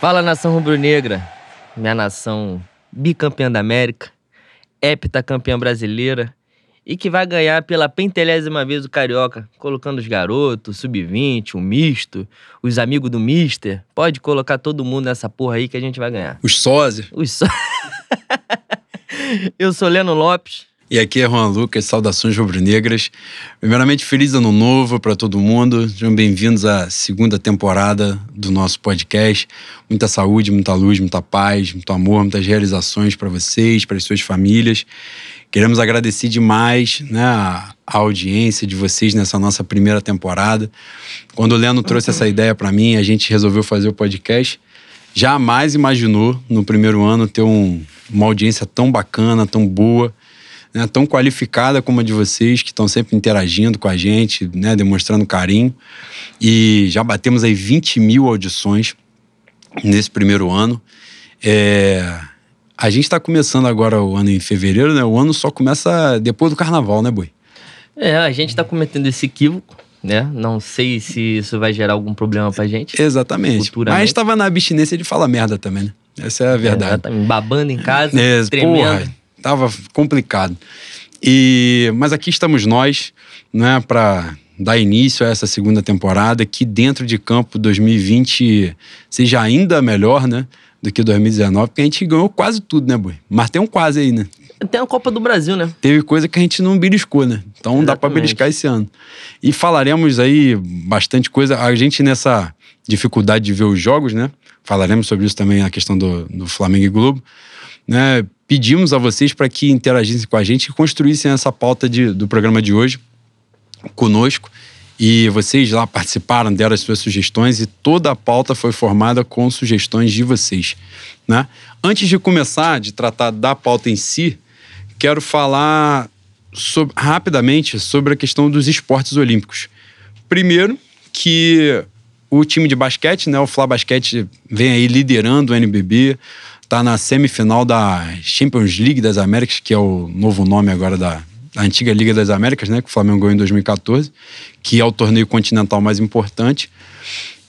Fala nação rubro-negra, minha nação bicampeã da América, heptacampeã brasileira e que vai ganhar pela pentelésima vez o Carioca, colocando os garotos, sub-20, o misto, os amigos do Mister. Pode colocar todo mundo nessa porra aí que a gente vai ganhar. Os sósias. Os. Eu sou Leno Lopes. E aqui é Juan Lucas, saudações rubro-negras. Primeiramente, feliz ano novo para todo mundo. Sejam bem-vindos à segunda temporada do nosso podcast. Muita saúde, muita luz, muita paz, muito amor, muitas realizações para vocês, para as suas famílias. Queremos agradecer demais né, a, audiência de vocês nessa nossa primeira temporada. Quando o Leno trouxe essa ideia para mim, a gente resolveu fazer o podcast. Jamais imaginou no primeiro ano ter um, uma audiência tão bacana, tão boa né, tão qualificada como a de vocês, que estão sempre interagindo com a gente, né, demonstrando carinho. E já batemos aí 20 mil audições nesse primeiro ano. É, a gente está começando agora o ano em fevereiro, né? O ano só começa depois do carnaval, né, Boi? É, a gente está cometendo esse equívoco, né? Não sei se isso vai gerar algum problema pra gente. Exatamente. Mas estava na abstinência de falar merda também, né? Essa é a verdade. É. Babando em casa, é, tremendo. Porra, Tava complicado. E, mas aqui estamos nós, né, para dar início a essa segunda temporada, que dentro de campo 2020 seja ainda melhor, né, do que 2019, porque a gente ganhou quase tudo, né, Boi? Mas tem um quase aí, né? Tem a Copa do Brasil, né? Teve coisa que a gente não beliscou, né? Então Exatamente. dá para beliscar esse ano. E falaremos aí bastante coisa. A gente nessa dificuldade de ver os jogos, né? Falaremos sobre isso também na questão do, do Flamengo e Globo. Né? Pedimos a vocês para que interagissem com a gente e construíssem essa pauta de, do programa de hoje conosco. E vocês lá participaram, deram as suas sugestões e toda a pauta foi formada com sugestões de vocês. Né? Antes de começar de tratar da pauta em si, quero falar sobre, rapidamente sobre a questão dos esportes olímpicos. Primeiro, que o time de basquete, né, o Fla Basquete, vem aí liderando o NBB está na semifinal da Champions League das Américas, que é o novo nome agora da, da antiga Liga das Américas, né, que o Flamengo ganhou em 2014, que é o torneio continental mais importante.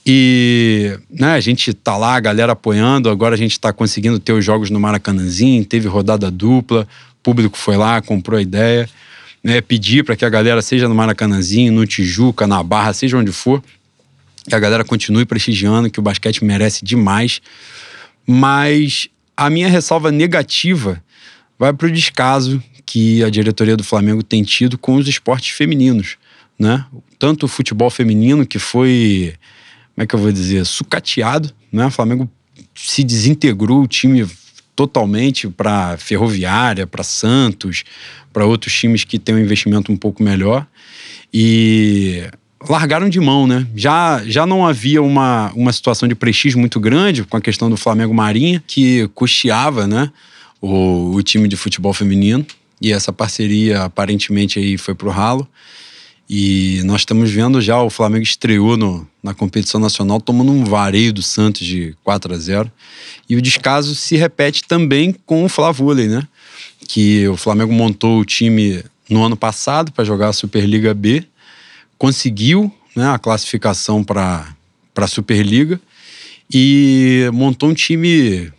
E né, a gente tá lá, a galera apoiando, agora a gente está conseguindo ter os jogos no Maracanãzinho, teve rodada dupla, o público foi lá, comprou a ideia, né, pedir para que a galera seja no Maracanãzinho, no Tijuca, na Barra, seja onde for, que a galera continue prestigiando, que o basquete merece demais. Mas a minha ressalva negativa vai para o descaso que a diretoria do Flamengo tem tido com os esportes femininos, né? Tanto o futebol feminino que foi, como é que eu vou dizer, sucateado, né? O Flamengo se desintegrou o time totalmente para Ferroviária, para Santos, para outros times que têm um investimento um pouco melhor. E largaram de mão, né? Já, já não havia uma, uma situação de prestígio muito grande com a questão do Flamengo Marinha, que custeava, né, o, o time de futebol feminino. E essa parceria aparentemente aí foi pro ralo. E nós estamos vendo já o Flamengo estreou no, na competição nacional tomando um vareio do Santos de 4 a 0. E o descaso se repete também com o Flavôlei, né? Que o Flamengo montou o time no ano passado para jogar a Superliga B conseguiu né, a classificação para a Superliga e montou um time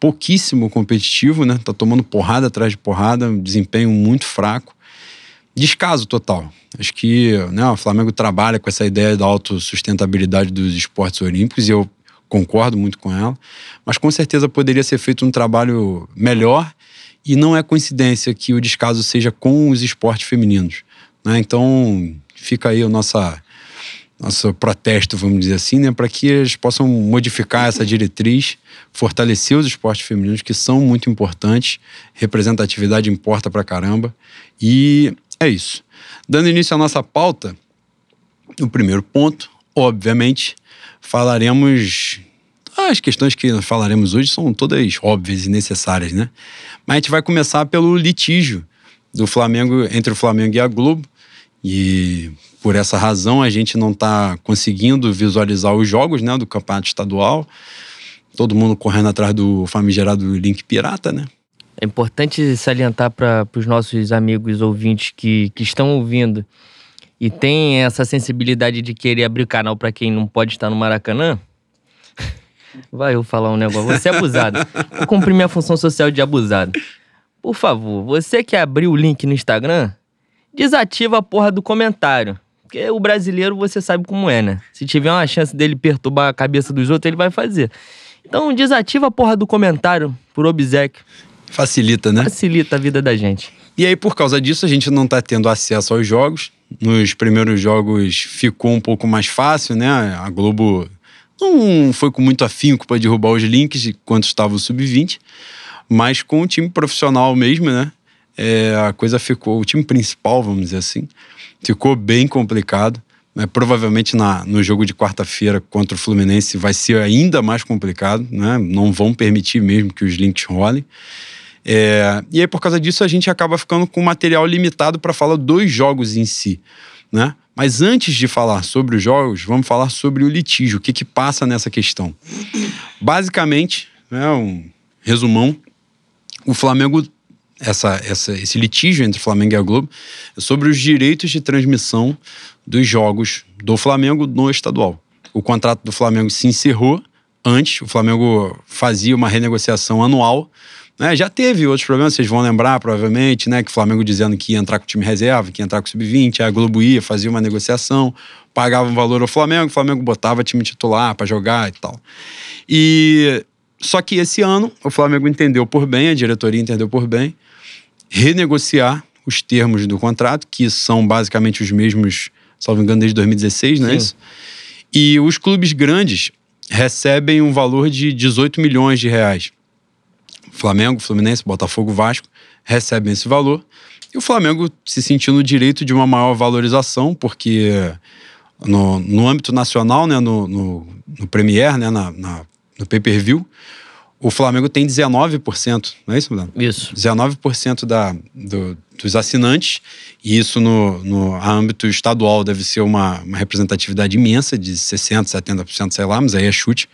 pouquíssimo competitivo, né? Tá tomando porrada atrás de porrada, um desempenho muito fraco. Descaso total. Acho que né, o Flamengo trabalha com essa ideia da autossustentabilidade dos esportes olímpicos e eu concordo muito com ela, mas com certeza poderia ser feito um trabalho melhor e não é coincidência que o descaso seja com os esportes femininos. Né? Então, fica aí o nossa, nosso protesto, vamos dizer assim, né, para que eles possam modificar essa diretriz, fortalecer os esportes femininos, que são muito importantes, representatividade importa pra caramba, e é isso. Dando início à nossa pauta, o primeiro ponto, obviamente, falaremos. As questões que falaremos hoje são todas óbvias e necessárias, né? Mas a gente vai começar pelo litígio do Flamengo entre o Flamengo e a Globo, e por essa razão a gente não está conseguindo visualizar os jogos né, do campeonato estadual. Todo mundo correndo atrás do famigerado link pirata, né? É importante salientar para os nossos amigos ouvintes que, que estão ouvindo e tem essa sensibilidade de querer abrir canal para quem não pode estar no Maracanã. Vai eu falar um negócio. Você é abusado. Vou cumprir minha função social de abusado. Por favor, você que abriu o link no Instagram, desativa a porra do comentário. Porque o brasileiro você sabe como é, né? Se tiver uma chance dele perturbar a cabeça dos outros, ele vai fazer. Então desativa a porra do comentário por obsequio. Facilita, né? Facilita a vida da gente. E aí, por causa disso, a gente não tá tendo acesso aos jogos. Nos primeiros jogos ficou um pouco mais fácil, né? A Globo não foi com muito afinco para derrubar os links enquanto estava o sub-20, mas com o time profissional mesmo, né? É, a coisa ficou, o time principal, vamos dizer assim, ficou bem complicado. Né? Provavelmente na, no jogo de quarta-feira contra o Fluminense vai ser ainda mais complicado, né? Não vão permitir mesmo que os links rolem. É, e aí, por causa disso, a gente acaba ficando com material limitado para falar dos jogos em si. Né? Mas antes de falar sobre os jogos, vamos falar sobre o litígio, o que, que passa nessa questão. Basicamente, né, um resumão, o Flamengo, essa, essa, esse litígio entre Flamengo e a Globo sobre os direitos de transmissão dos jogos do Flamengo no estadual. O contrato do Flamengo se encerrou antes, o Flamengo fazia uma renegociação anual né? Já teve outros problemas, vocês vão lembrar, provavelmente, né? Que o Flamengo dizendo que ia entrar com o time reserva, que ia entrar com o sub-20, a Globo ia, fazia uma negociação, pagava um valor ao Flamengo, o Flamengo botava time titular para jogar e tal. E só que esse ano o Flamengo entendeu por bem, a diretoria entendeu por bem, renegociar os termos do contrato, que são basicamente os mesmos, salvo engano, desde 2016, não é Sim. isso? E os clubes grandes recebem um valor de 18 milhões de reais. Flamengo, Fluminense, Botafogo, Vasco recebem esse valor. E o Flamengo se sentiu no direito de uma maior valorização, porque no, no âmbito nacional, né, no, no, no Premier, né, na, na no pay-per-view, o Flamengo tem 19%, não é isso, Mudano? Isso. 19% da, do, dos assinantes, e isso no, no âmbito estadual deve ser uma, uma representatividade imensa, de 60%, 70%, sei lá, mas aí é chute.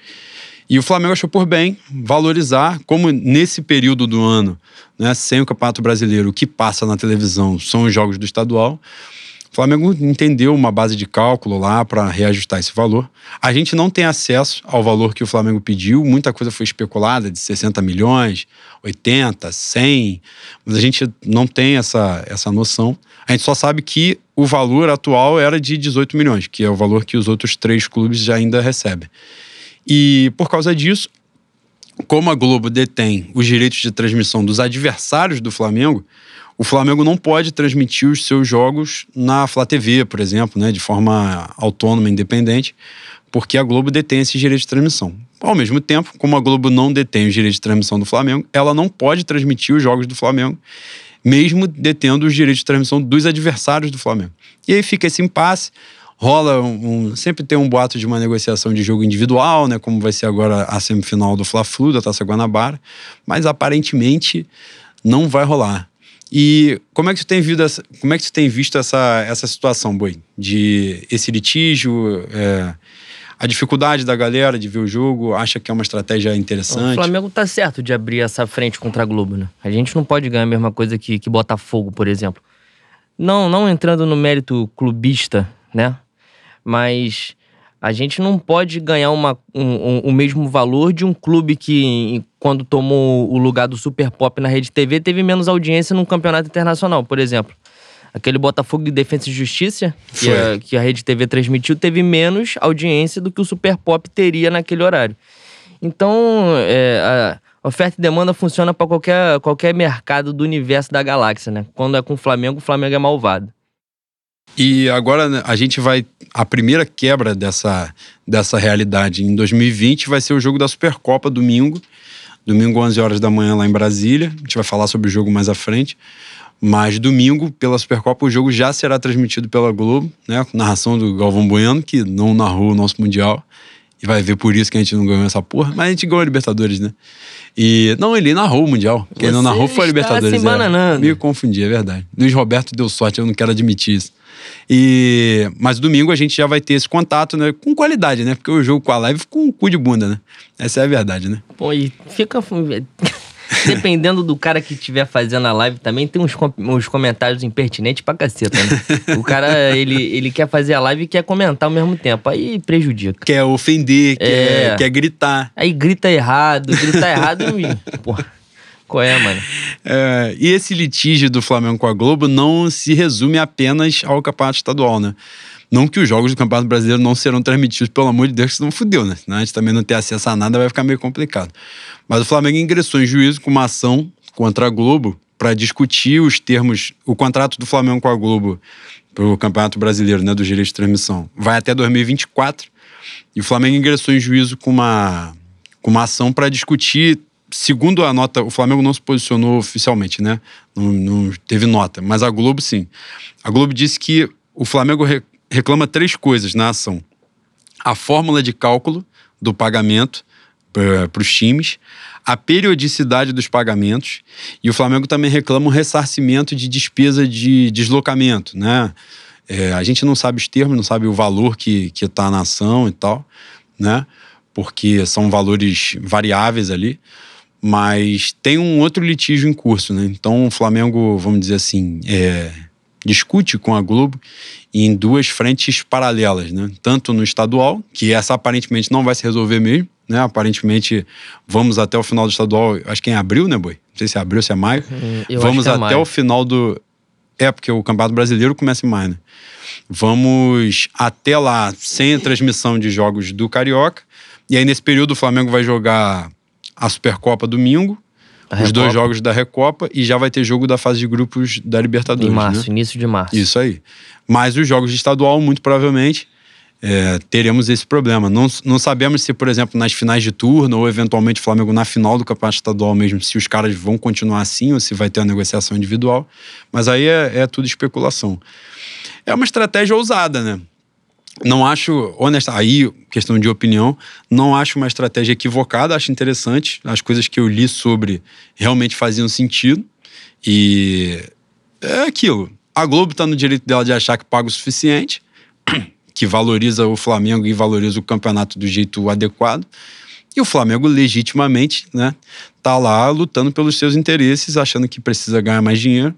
E o Flamengo achou por bem valorizar, como nesse período do ano, né, sem o Campeonato Brasileiro, o que passa na televisão são os jogos do estadual. O Flamengo entendeu uma base de cálculo lá para reajustar esse valor. A gente não tem acesso ao valor que o Flamengo pediu, muita coisa foi especulada de 60 milhões, 80, 100, mas a gente não tem essa, essa noção. A gente só sabe que o valor atual era de 18 milhões, que é o valor que os outros três clubes já ainda recebem. E por causa disso, como a Globo detém os direitos de transmissão dos adversários do Flamengo, o Flamengo não pode transmitir os seus jogos na Flá TV, por exemplo, né, de forma autônoma, independente, porque a Globo detém esses direitos de transmissão. Ao mesmo tempo, como a Globo não detém os direitos de transmissão do Flamengo, ela não pode transmitir os jogos do Flamengo, mesmo detendo os direitos de transmissão dos adversários do Flamengo. E aí fica esse impasse rola um, um, sempre tem um boato de uma negociação de jogo individual, né, como vai ser agora a semifinal do Fla-Flu da Taça Guanabara, mas aparentemente não vai rolar. E como é que tu tem visto essa, como é que tu tem visto essa, essa situação, Boi? De esse litígio, é, a dificuldade da galera de ver o jogo, acha que é uma estratégia interessante? O Flamengo tá certo de abrir essa frente contra a Globo, né? A gente não pode ganhar a mesma coisa que, que Botafogo, por exemplo. Não, não entrando no mérito clubista, né? mas a gente não pode ganhar uma, um, um, o mesmo valor de um clube que, quando tomou o lugar do Super Pop na Rede TV, teve menos audiência num campeonato internacional, por exemplo. Aquele Botafogo de Defesa e Justiça, que a, que a Rede TV transmitiu, teve menos audiência do que o Super Pop teria naquele horário. Então, é, a oferta e demanda funciona para qualquer, qualquer mercado do universo da galáxia, né? Quando é com o Flamengo, o Flamengo é malvado. E agora né, a gente vai. A primeira quebra dessa, dessa realidade em 2020 vai ser o jogo da Supercopa, domingo. Domingo, 11 horas da manhã, lá em Brasília. A gente vai falar sobre o jogo mais à frente. Mas domingo, pela Supercopa, o jogo já será transmitido pela Globo, né? Com narração do Galvão Bueno, que não narrou o nosso Mundial. E vai ver por isso que a gente não ganhou essa porra. Mas a gente ganhou a Libertadores, né? E. Não, ele narrou o Mundial. Quem Você não narrou foi a Libertadores. Se é. Me confundi, é verdade. Luiz Roberto deu sorte, eu não quero admitir isso. E, mas domingo a gente já vai ter esse contato, né? Com qualidade, né? Porque o jogo com a live ficou um cu de bunda, né? Essa é a verdade, né? Pô, e fica. Dependendo do cara que estiver fazendo a live também, tem uns, com, uns comentários impertinentes pra caceta, né? o cara, ele, ele quer fazer a live e quer comentar ao mesmo tempo. Aí prejudica. Quer ofender, quer, é. quer gritar. Aí grita errado, grita errado e. Porra. Qual é, mano? É, e esse litígio do Flamengo com a Globo não se resume apenas ao campeonato estadual, né? Não que os jogos do Campeonato Brasileiro não serão transmitidos, pelo amor de Deus, que fudeu, né? Senão a gente também não ter acesso a nada vai ficar meio complicado. Mas o Flamengo ingressou em juízo com uma ação contra a Globo para discutir os termos, o contrato do Flamengo com a Globo para o Campeonato Brasileiro, né, do direito de transmissão, vai até 2024. E o Flamengo ingressou em juízo com uma, com uma ação para discutir segundo a nota, o Flamengo não se posicionou oficialmente, né? Não, não, teve nota, mas a Globo sim. A Globo disse que o Flamengo reclama três coisas na ação: a fórmula de cálculo do pagamento para os times, a periodicidade dos pagamentos e o Flamengo também reclama um ressarcimento de despesa de deslocamento, né? É, a gente não sabe os termos, não sabe o valor que está na ação e tal, né? Porque são valores variáveis ali. Mas tem um outro litígio em curso, né? Então o Flamengo, vamos dizer assim, é, discute com a Globo em duas frentes paralelas, né? Tanto no estadual, que essa aparentemente não vai se resolver mesmo, né? Aparentemente vamos até o final do estadual, acho que é em abril, né, Boi? Não sei se é abril, se é maio. Hum, vamos é até maio. o final do. É, porque o Campeonato Brasileiro começa em maio, né? Vamos até lá sem transmissão de jogos do Carioca. E aí, nesse período, o Flamengo vai jogar a Supercopa domingo os dois jogos da Recopa e já vai ter jogo da fase de grupos da Libertadores. Em março, né? início de março. Isso aí. Mas os jogos de estadual, muito provavelmente, é, teremos esse problema. Não, não sabemos se, por exemplo, nas finais de turno ou eventualmente o Flamengo na final do campeonato estadual mesmo, se os caras vão continuar assim ou se vai ter uma negociação individual. Mas aí é, é tudo especulação. É uma estratégia ousada, né? Não acho, honesta, aí, questão de opinião, não acho uma estratégia equivocada, acho interessante. As coisas que eu li sobre realmente faziam sentido. E é aquilo. A Globo está no direito dela de achar que paga o suficiente, que valoriza o Flamengo e valoriza o campeonato do jeito adequado. E o Flamengo, legitimamente, né, tá lá lutando pelos seus interesses, achando que precisa ganhar mais dinheiro.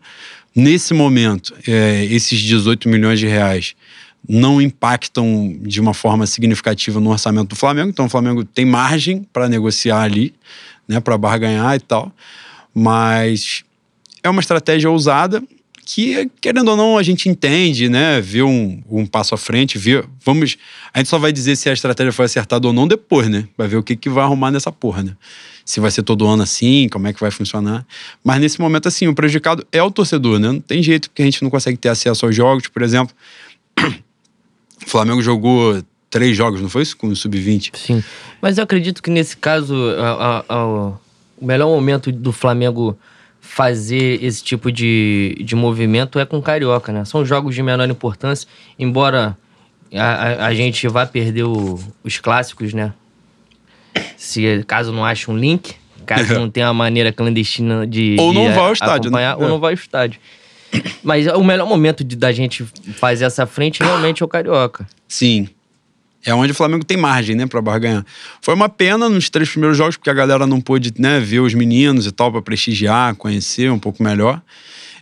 Nesse momento, é, esses 18 milhões de reais não impactam de uma forma significativa no orçamento do Flamengo. Então o Flamengo tem margem para negociar ali, né, para barganhar e tal. Mas é uma estratégia ousada que, querendo ou não, a gente entende, né? Vê um, um passo à frente, vê. Vamos. A gente só vai dizer se a estratégia foi acertada ou não depois, né? Vai ver o que, que vai arrumar nessa porra, né? Se vai ser todo ano assim, como é que vai funcionar. Mas nesse momento, assim, o prejudicado é o torcedor, né? Não tem jeito, porque a gente não consegue ter acesso aos jogos, por exemplo. O Flamengo jogou três jogos, não foi isso? Com o Sub-20. Sim. Mas eu acredito que nesse caso, a, a, a, o melhor momento do Flamengo fazer esse tipo de, de movimento é com o Carioca, né? São jogos de menor importância, embora a, a, gente vá perder o, os clássicos, né? Se caso não ache um link, caso não tenha uma maneira clandestina de. Ou não vá ao estádio, né? Ou é. não vá ao estádio. Mas o melhor momento de, da gente fazer essa frente realmente é o Carioca. Sim. É onde o Flamengo tem margem, né, pra barganhar. Foi uma pena nos três primeiros jogos, porque a galera não pôde, né, ver os meninos e tal, pra prestigiar, conhecer um pouco melhor.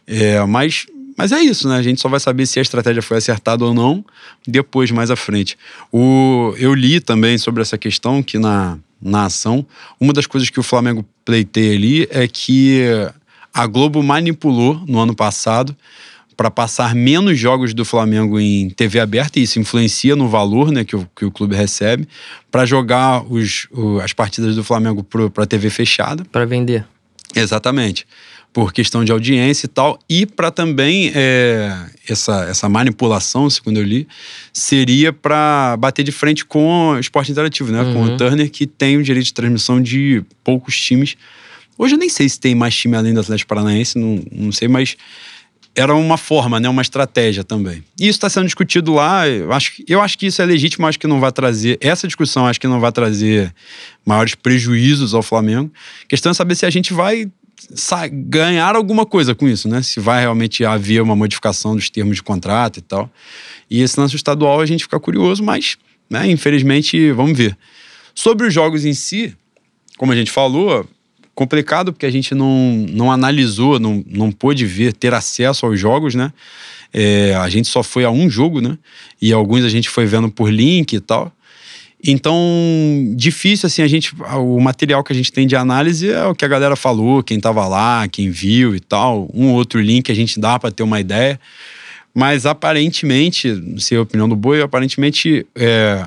É, mas, mas é isso, né? A gente só vai saber se a estratégia foi acertada ou não depois, mais à frente. O, eu li também sobre essa questão que na, na ação, uma das coisas que o Flamengo pleiteia ali é que a Globo manipulou no ano passado para passar menos jogos do Flamengo em TV aberta, e isso influencia no valor né, que, o, que o clube recebe, para jogar os, o, as partidas do Flamengo para TV fechada. Para vender. Exatamente. Por questão de audiência e tal. E para também é, essa, essa manipulação, segundo eu li, seria para bater de frente com o esporte interativo, né? Uhum. Com o uhum. Turner, que tem o direito de transmissão de poucos times Hoje eu nem sei se tem mais time além do Atlético Paranaense, não, não sei, mas era uma forma, né, uma estratégia também. E isso está sendo discutido lá. Eu acho, eu acho que isso é legítimo, acho que não vai trazer. Essa discussão acho que não vai trazer maiores prejuízos ao Flamengo. A questão é saber se a gente vai ganhar alguma coisa com isso, né? Se vai realmente haver uma modificação dos termos de contrato e tal. E esse lance estadual a gente fica curioso, mas, né, infelizmente, vamos ver. Sobre os jogos em si, como a gente falou, complicado porque a gente não, não analisou, não, não pôde ver, ter acesso aos jogos, né? É, a gente só foi a um jogo, né? E alguns a gente foi vendo por link e tal. Então, difícil, assim, a gente. O material que a gente tem de análise é o que a galera falou, quem tava lá, quem viu e tal. Um ou outro link a gente dá para ter uma ideia. Mas aparentemente, não sei a opinião do Boi, aparentemente é,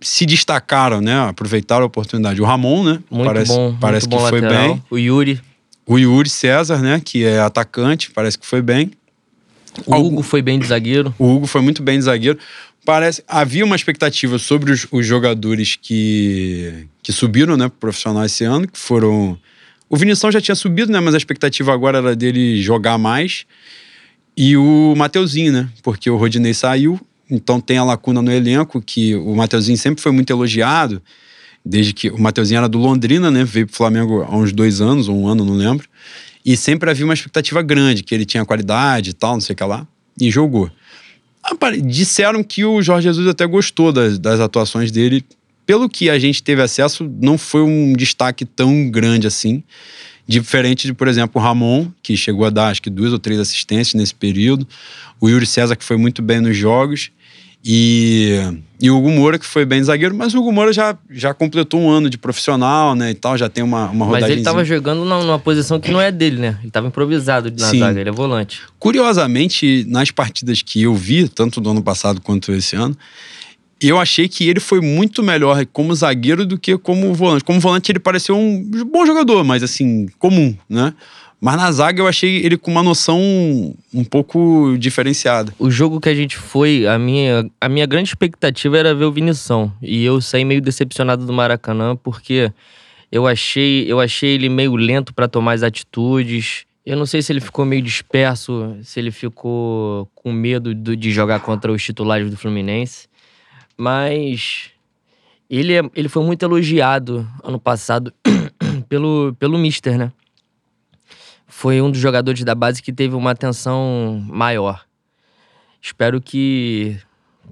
se destacaram, né? Aproveitaram a oportunidade. O Ramon, né? Muito parece, bom. Parece muito que bom foi lateral. bem. O Yuri. O Yuri César, né? Que é atacante, parece que foi bem. O Algum- Hugo foi bem de zagueiro. O Hugo foi muito bem de zagueiro. Parece havia uma expectativa sobre os, os jogadores que, que subiram, né, pro profissional esse ano, que foram o Vinição já tinha subido, né, mas a expectativa agora era dele jogar mais. E o Mateuzinho, né? Porque o Rodinei saiu, então tem a lacuna no elenco que o Mateuzinho sempre foi muito elogiado, desde que o Mateuzinho era do Londrina, né? Veio pro Flamengo há uns dois anos, ou um ano, não lembro. E sempre havia uma expectativa grande, que ele tinha qualidade e tal, não sei o que lá. E jogou. Disseram que o Jorge Jesus até gostou das, das atuações dele. Pelo que a gente teve acesso, não foi um destaque tão grande assim. Diferente de, por exemplo, o Ramon, que chegou a dar acho que duas ou três assistências nesse período. O Yuri César, que foi muito bem nos jogos. E, e o Hugo Moura, que foi bem zagueiro, mas o Hugo Moura já, já completou um ano de profissional, né? E tal, já tem uma, uma Mas rodagem. ele tava jogando numa posição que não é dele, né? Ele tava improvisado na Sim. zaga, ele é volante. Curiosamente, nas partidas que eu vi, tanto do ano passado quanto esse ano, eu achei que ele foi muito melhor como zagueiro do que como volante. Como volante, ele pareceu um bom jogador, mas assim, comum, né? Mas na zaga eu achei ele com uma noção um pouco diferenciada. O jogo que a gente foi, a minha, a minha grande expectativa era ver o Vinição. E eu saí meio decepcionado do Maracanã, porque eu achei, eu achei ele meio lento pra tomar as atitudes. Eu não sei se ele ficou meio disperso, se ele ficou com medo do- de jogar contra os titulares do Fluminense. Mas ele, é- ele foi muito elogiado ano passado pelo, pelo Mister, né? Foi um dos jogadores da base que teve uma atenção maior. Espero que,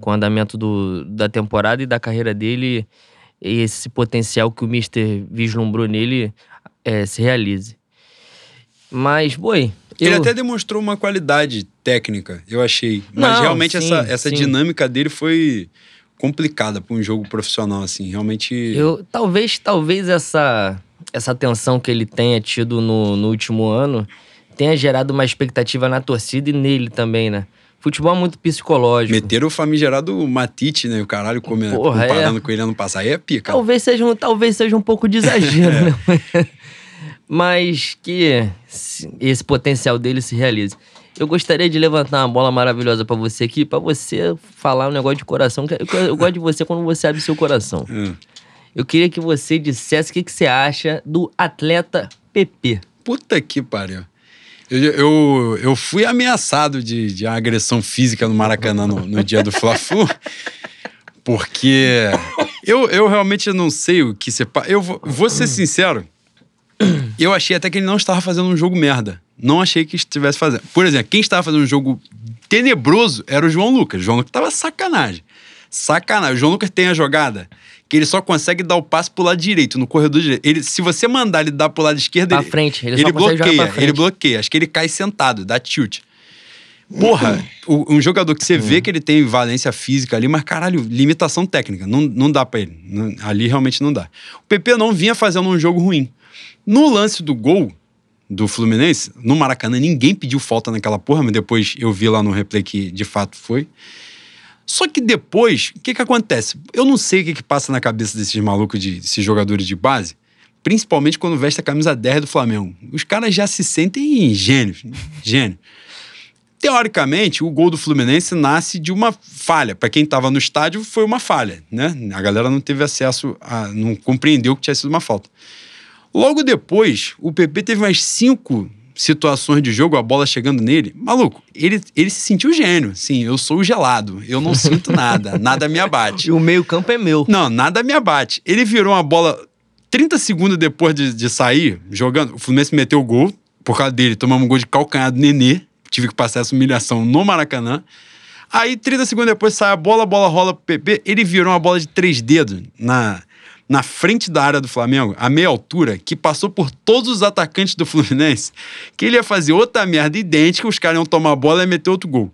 com o andamento do, da temporada e da carreira dele, esse potencial que o Mister vislumbrou nele eh, se realize. Mas, boi. Ele eu- até demonstrou uma qualidade técnica, eu achei. Mas Não, realmente sim, essa, essa sim. dinâmica dele foi complicada para um jogo profissional, assim. Realmente. Eu, talvez, talvez essa, essa tensão que ele tenha tido no, no último ano tenha gerado uma expectativa na torcida e nele também, né? Futebol é muito psicológico. Meteram o famigerado Matite, né? O caralho come- Porra, comparando é. com ele ano passado. Aí é pica. Talvez seja, um, talvez seja um pouco de exagero, né? Mas que se- esse potencial dele se realize. Eu gostaria de levantar uma bola maravilhosa pra você aqui, pra você falar um negócio de coração. que Eu, eu gosto de você quando você abre seu coração. É. Eu queria que você dissesse o que, que você acha do atleta PP. Puta que pariu. Eu, eu, eu fui ameaçado de, de agressão física no Maracanã no, no dia do Fla-Flu, porque eu, eu realmente não sei o que você... Eu vou, vou ser sincero, eu achei até que ele não estava fazendo um jogo merda. Não achei que estivesse fazendo. Por exemplo, quem estava fazendo um jogo tenebroso era o João Lucas. O João Lucas tava sacanagem. Sacanagem. O João Lucas tem a jogada que ele só consegue dar o passe pro lado direito, no corredor direito. Ele, se você mandar ele dar pro lado esquerdo, Pra ele, frente, ele ele só consegue jogar bloqueia. Ele bloqueia. Acho que ele cai sentado, dá tilt. Porra, um jogador que você vê que ele tem valência física ali, mas caralho, limitação técnica. Não, não dá pra ele. Não- ali realmente não dá. O PP não vinha fazendo um jogo ruim. No lance do gol do Fluminense, no Maracanã, ninguém pediu falta naquela porra, mas depois eu vi lá no replay que de fato foi. Só que depois, o que que acontece? Eu não sei o que que passa na cabeça desses malucos, de, desses jogadores de base, principalmente quando veste a camisa 10 do Flamengo. Os caras já se sentem gênios, gênios. Teoricamente, o gol do Fluminense nasce de uma falha. Para quem estava no estádio, foi uma falha, né? A galera não teve acesso a. não compreendeu que tinha sido uma falta. Logo depois, o PP teve mais cinco situações de jogo, a bola chegando nele. Maluco, ele, ele se sentiu gênio. Sim, eu sou o gelado. Eu não sinto nada. nada me abate. E o meio-campo é meu. Não, nada me abate. Ele virou uma bola 30 segundos depois de, de sair, jogando. O Fluminense meteu o gol. Por causa dele, tomamos um gol de calcanhar do Nenê. Tive que passar essa humilhação no Maracanã. Aí, 30 segundos depois, sai a bola, a bola rola pro PP. Ele virou uma bola de três dedos na, na frente da área do Flamengo, a meia altura, que passou por todos os atacantes do Fluminense, que ele ia fazer outra merda idêntica, os caras iam tomar a bola e meter outro gol.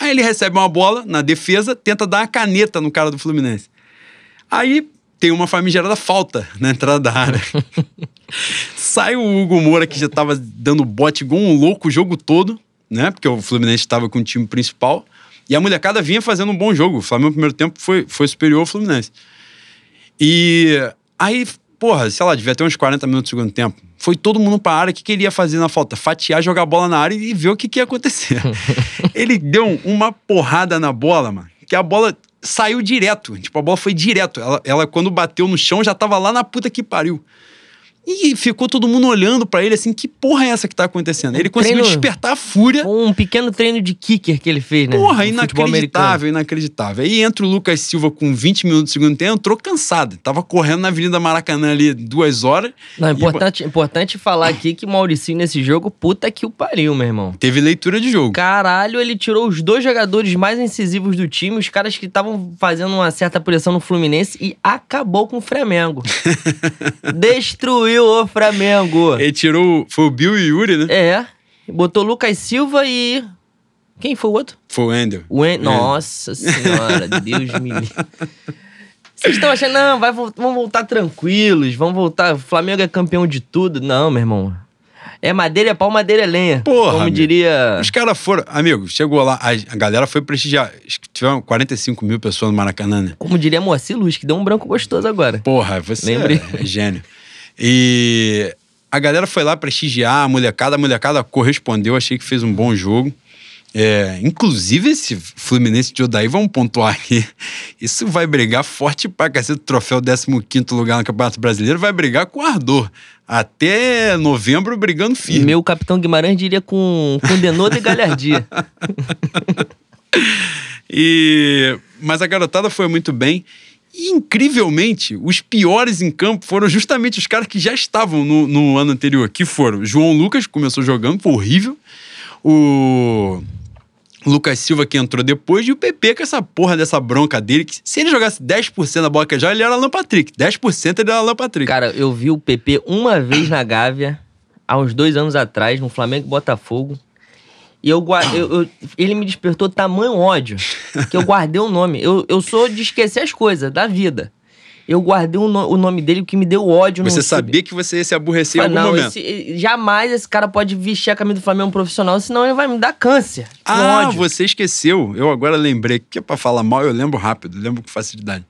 Aí ele recebe uma bola na defesa, tenta dar uma caneta no cara do Fluminense. Aí tem uma famigerada falta na entrada da área. Sai o Hugo Moura, que já tava dando bote igual um louco o jogo todo, né? Porque o Fluminense estava com o time principal. E a molecada vinha fazendo um bom jogo. O Flamengo no primeiro tempo foi, foi superior ao Fluminense. E aí, porra, sei lá, devia ter uns 40 minutos do segundo tempo. Foi todo mundo pra área. O que, que ele ia fazer na falta? Fatiar, jogar a bola na área e ver o que, que ia acontecer. ele deu uma porrada na bola, mano. Que a bola saiu direto. Tipo, a bola foi direto. Ela, ela, quando bateu no chão, já tava lá na puta que pariu. E ficou todo mundo olhando para ele assim, que porra é essa que tá acontecendo? Um ele conseguiu treino, despertar a fúria. Um pequeno treino de kicker que ele fez, né? Porra, inacreditável, inacreditável. Aí entra o Lucas Silva com 20 minutos do segundo tempo, entrou cansado. Tava correndo na Avenida Maracanã ali duas horas. Não, importante, e... importante falar aqui que o Mauricinho nesse jogo, puta que o pariu, meu irmão. Teve leitura de jogo. Caralho, ele tirou os dois jogadores mais incisivos do time, os caras que estavam fazendo uma certa pressão no Fluminense e acabou com o Flamengo. Destruiu o Flamengo. Ele tirou. Foi o Bill e o Yuri, né? É. Botou Lucas Silva e. Quem foi o outro? Foi o Wendel. O en... Nossa senhora, Deus me livre. Vocês estão achando, não, vai, vamos voltar tranquilos, vamos voltar. O Flamengo é campeão de tudo. Não, meu irmão. É madeira é pau, madeira é lenha. Porra. Como amigo. diria. Os caras foram. Amigo, chegou lá, a, a galera foi prestigiar. Tiveram 45 mil pessoas no Maracanã, né? Como diria Moacir Luz, que deu um branco gostoso agora. Porra, você Lembrei. é gênio. E a galera foi lá prestigiar a molecada, a molecada correspondeu, achei que fez um bom jogo. É, inclusive, esse Fluminense de Odaí, vamos pontuar aqui. Isso vai brigar forte pra cacete. O troféu 15 lugar no Campeonato Brasileiro vai brigar com ardor. Até novembro brigando firme. Meu capitão Guimarães diria com, com denodo e galhardia. e, mas a garotada foi muito bem. E, incrivelmente, os piores em campo foram justamente os caras que já estavam no, no ano anterior, que foram João Lucas, que começou jogando, foi horrível. O Lucas Silva, que entrou depois, e o PP com essa porra dessa bronca dele, que se ele jogasse 10% da bola que já, ele era Alan Patrick. 10% ele era Alan Patrick. Cara, eu vi o PP uma vez na Gávea, há uns dois anos atrás, no Flamengo Botafogo. E eu, eu, eu, ele me despertou tamanho ódio que eu guardei o nome. Eu, eu sou de esquecer as coisas da vida. Eu guardei o, no, o nome dele, que me deu ódio. Você sabia que você ia se aborrecer em algum não, momento. Esse, jamais esse cara pode vestir a camisa do Flamengo profissional, senão ele vai me dar câncer. Ah, ódio. você esqueceu. Eu agora lembrei. Que é pra falar mal, eu lembro rápido, lembro com facilidade.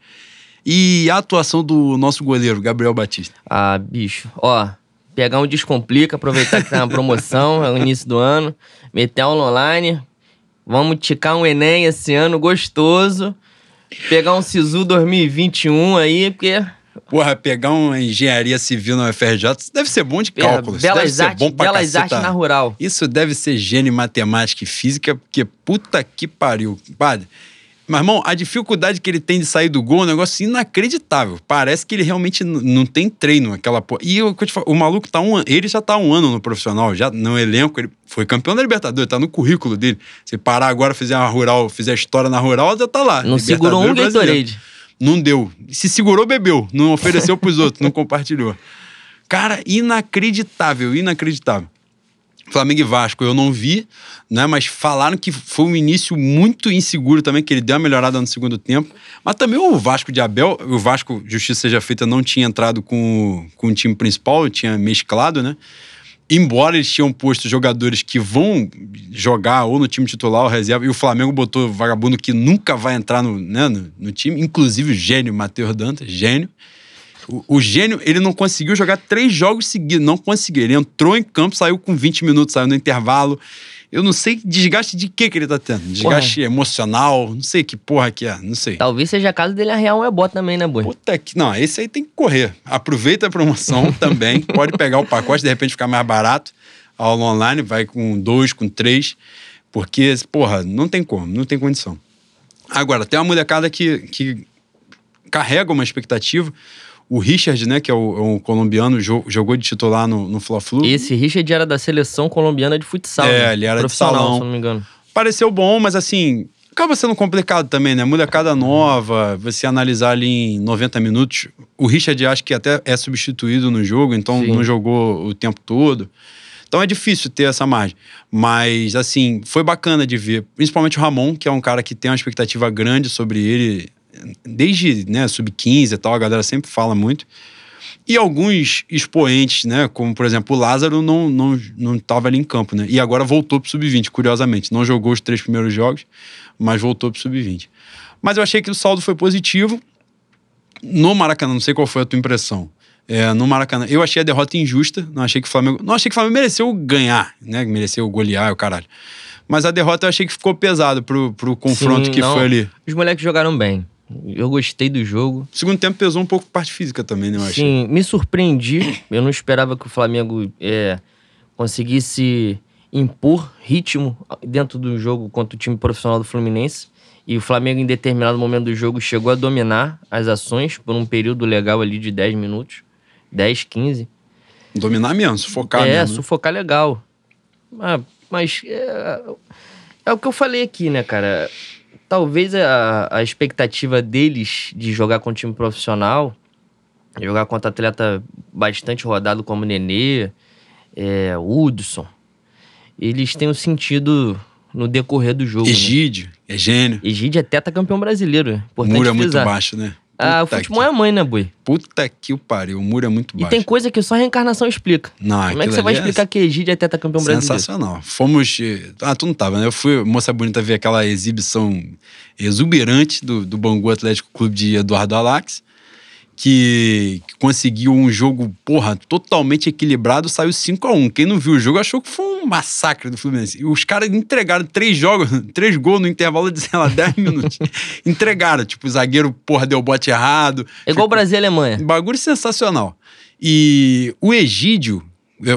E a atuação do nosso goleiro, Gabriel Batista? Ah, bicho. Ó, pegar um Descomplica, aproveitar que tá na promoção, é o início do ano, meter aula online, vamos ticar um Enem esse ano gostoso, pegar um SISU 2021 aí, porque... Porra, pegar uma engenharia civil na UFRJ, isso deve ser bom de cálculo. É, belas artes, belas artes na rural. Isso deve ser gênio em matemática e física, porque puta que pariu. Padre, mas, irmão, a dificuldade que ele tem de sair do gol é um negócio inacreditável. Parece que ele realmente não tem treino, aquela porra. E eu, o maluco tá um ele já tá um ano no profissional, já no elenco, ele foi campeão da Libertadores, tá no currículo dele. Se parar agora, fizer uma rural, fizer história na rural, já tá lá. Não segurou um Gatorade. Não deu. Se segurou, bebeu. Não ofereceu pros outros, não compartilhou. Cara, inacreditável, inacreditável. Flamengo e Vasco eu não vi, né? Mas falaram que foi um início muito inseguro também, que ele deu uma melhorada no segundo tempo. Mas também o Vasco de Abel, o Vasco, justiça seja feita, não tinha entrado com, com o time principal, tinha mesclado, né? Embora eles tinham posto jogadores que vão jogar ou no time titular ou reserva, e o Flamengo botou vagabundo que nunca vai entrar no, né, no, no time, inclusive o gênio Matheus Dantas, gênio. O, gênio, ele não conseguiu jogar três jogos seguidos, não conseguiu. Ele entrou em campo, saiu com 20 minutos, saiu no intervalo. Eu não sei desgaste de que que ele tá tendo. Desgaste porra. emocional, não sei que porra que é, não sei. Talvez seja a casa dele arrear um ebó também, né, boi? Puta que. Não, esse aí tem que correr. Aproveita a promoção também. Pode pegar o pacote, de repente ficar mais barato. Aula online, vai com dois, com três. Porque, porra, não tem como, não tem condição. Agora, tem uma molecada que, que carrega uma expectativa. O Richard, né, que é o, é um colombiano, jogou de titular no, no Fla-Flu. Esse Richard era da seleção colombiana de futsal. É, né? ele era de salão. se não me engano. Pareceu bom, mas assim, acaba sendo complicado também, né? Molecada nova, você analisar ali em 90 minutos. O Richard acho que até é substituído no jogo, então Sim. não jogou o tempo todo. Então é difícil ter essa margem. Mas, assim, foi bacana de ver. Principalmente o Ramon, que é um cara que tem uma expectativa grande sobre ele. Desde né, sub-15 e tal, a galera sempre fala muito. E alguns expoentes, né? Como, por exemplo, o Lázaro não, não, não estava ali em campo, né? E agora voltou pro sub-20, curiosamente. Não jogou os três primeiros jogos, mas voltou pro sub-20. Mas eu achei que o saldo foi positivo. No Maracanã, não sei qual foi a tua impressão. É, no Maracanã, eu achei a derrota injusta. Não achei que o Flamengo. Não achei que o Flamengo mereceu ganhar, né? Mereceu golear o caralho. Mas a derrota eu achei que ficou pesado pro, pro confronto Sim, que não, foi ali. Os moleques jogaram bem. Eu gostei do jogo. Segundo tempo pesou um pouco parte física também, né? Eu Sim, me surpreendi. Eu não esperava que o Flamengo é, conseguisse impor ritmo dentro do jogo contra o time profissional do Fluminense. E o Flamengo, em determinado momento do jogo, chegou a dominar as ações por um período legal ali de 10 minutos 10, 15. Dominar mesmo, sufocar é, mesmo. É, sufocar legal. Mas, mas é, é, o que eu falei aqui, né, cara? Talvez a, a expectativa deles de jogar com um time profissional, jogar contra atleta bastante rodado como Nenê, é, Hudson, eles tenham sentido no decorrer do jogo. Egídio, né? é gênio. Egídio é teta campeão brasileiro. O muro é muito baixo, né? Ah, o futebol que... é a mãe, né, boi? Puta que o pariu, o muro é muito baixo. E tem coisa que só a reencarnação explica. Não, Como é que você vai é explicar é... que Egídio é campeão brasileiro? Sensacional. Fomos. Eh, ah, tu não tava, né? Eu fui, moça bonita, ver aquela exibição exuberante do, do Bangu Atlético Clube de Eduardo Alax que, conseguiu um jogo, porra, totalmente equilibrado, saiu 5 a 1 Quem não viu o jogo achou que foi um massacre do Fluminense. E os caras entregaram três jogos, três gols no intervalo de, sei lá, 10 minutos. entregaram, tipo, o zagueiro, porra, deu bote errado. É igual o Brasil e Alemanha. Bagulho sensacional. E o Egídio,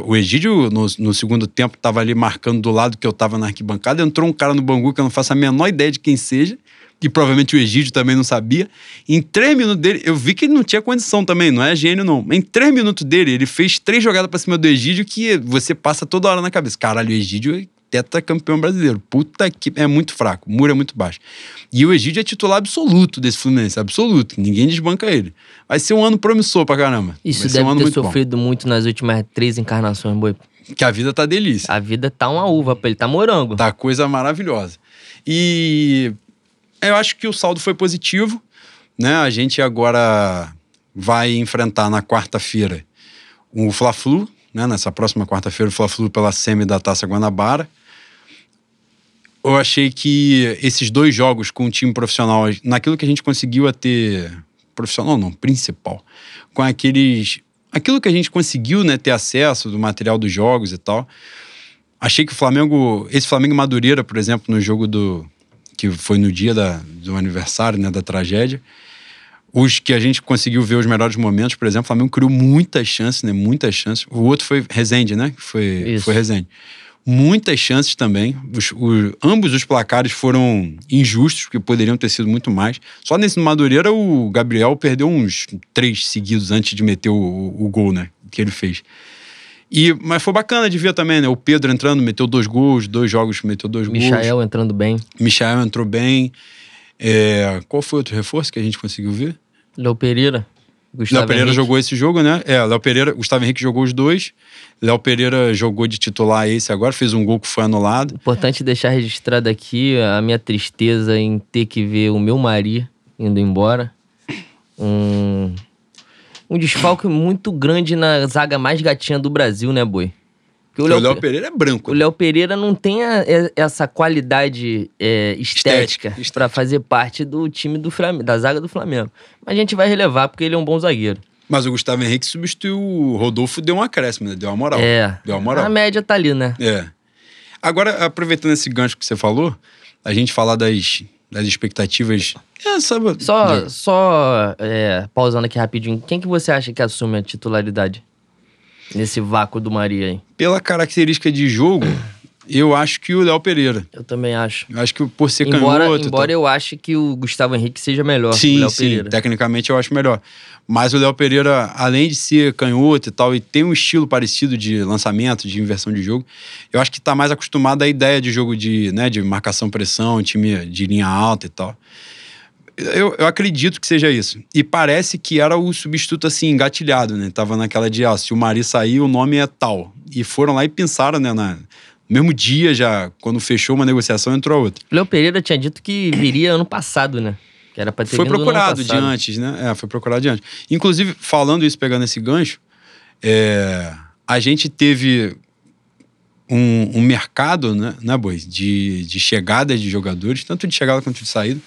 o Egídio, no, no, segundo tempo, tava ali marcando do lado que eu tava na arquibancada. Entrou um cara no Bangu que eu não faço a menor ideia de quem seja e provavelmente o Egídio também não sabia. Em três minutos dele, eu vi que ele não tinha condição também, não é gênio não. Em três minutos dele, ele fez três jogadas para cima do Egídio que você passa toda hora na cabeça. Caralho, o Egídio é teta campeão brasileiro. Puta que é muito fraco, o muro é muito baixo. E o Egídio é titular absoluto desse Fluminense, absoluto. Ninguém desbanca ele. Vai ser um ano promissor pra caramba. Isso deve um ter muito sofrido bom. muito nas últimas três encarnações, boi. Que a vida tá delícia. A vida tá uma uva pra ele, tá morango. Tá coisa maravilhosa. E eu acho que o saldo foi positivo. Né? A gente agora vai enfrentar na quarta-feira o Fla-Flu, né? nessa próxima quarta-feira, o Fla-Flu pela semi da Taça Guanabara. Eu achei que esses dois jogos com o time profissional, naquilo que a gente conseguiu a ter. Profissional não, principal. Com aqueles. Aquilo que a gente conseguiu né, ter acesso do material dos jogos e tal. Achei que o Flamengo. Esse Flamengo Madureira, por exemplo, no jogo do, que foi no dia da, do aniversário, né, da tragédia. Os que a gente conseguiu ver os melhores momentos, por exemplo, o Flamengo criou muitas chances, né? Muitas chances. O outro foi Rezende, né? Foi, foi Rezende. Muitas chances também. Os, os, ambos os placares foram injustos, porque poderiam ter sido muito mais. Só nesse Madureira, o Gabriel perdeu uns três seguidos antes de meter o, o, o gol, né? Que ele fez. E, mas foi bacana de ver também, né? O Pedro entrando, meteu dois gols, dois jogos, meteu dois Michael gols. Michael entrando bem. Michael entrou bem. É, qual foi outro reforço que a gente conseguiu ver? Léo Pereira. Gustavo Léo Pereira Henrique. jogou esse jogo, né? É, Léo Pereira, Gustavo Henrique jogou os dois. Léo Pereira jogou de titular esse agora, fez um gol que foi anulado. Importante deixar registrado aqui a minha tristeza em ter que ver o meu Mari indo embora. Um um desfalque muito grande na zaga mais gatinha do Brasil, né, Boi? Porque o Léo Pereira é branco. O Léo Pereira não tem a, essa qualidade é, estética, estética para fazer parte do time do Flamengo, da zaga do Flamengo. Mas a gente vai relevar porque ele é um bom zagueiro. Mas o Gustavo Henrique substituiu o Rodolfo, deu um acréscimo, né? Deu uma moral. É. Deu uma moral. A média tá ali, né? É. Agora, aproveitando esse gancho que você falou, a gente falar das, das expectativas é, sabe, só, só é, pausando aqui rapidinho, quem que você acha que assume a titularidade nesse vácuo do Maria aí? Pela característica de jogo, eu acho que o Léo Pereira. Eu também acho. Eu acho que por ser embora, canhoto... Embora eu ache que o Gustavo Henrique seja melhor sim, que o Léo sim, Pereira. tecnicamente eu acho melhor. Mas o Léo Pereira, além de ser canhoto e tal, e tem um estilo parecido de lançamento, de inversão de jogo, eu acho que está mais acostumado à ideia de jogo de, né, de marcação-pressão, time de linha alta e tal. Eu, eu, acredito que seja isso. E parece que era o substituto assim, engatilhado, né? Tava naquela de, ah, se o Mari sair, o nome é tal. E foram lá e pensaram, né, na, no mesmo dia já, quando fechou uma negociação, entrou a outra. Léo Pereira tinha dito que viria ano passado, né? Que era pra ter Foi procurado de antes, né? É, foi procurado de antes. Inclusive, falando isso, pegando esse gancho, é, a gente teve um, um, mercado, né, né Boi, de, de chegada de jogadores, tanto de chegada quanto de saída.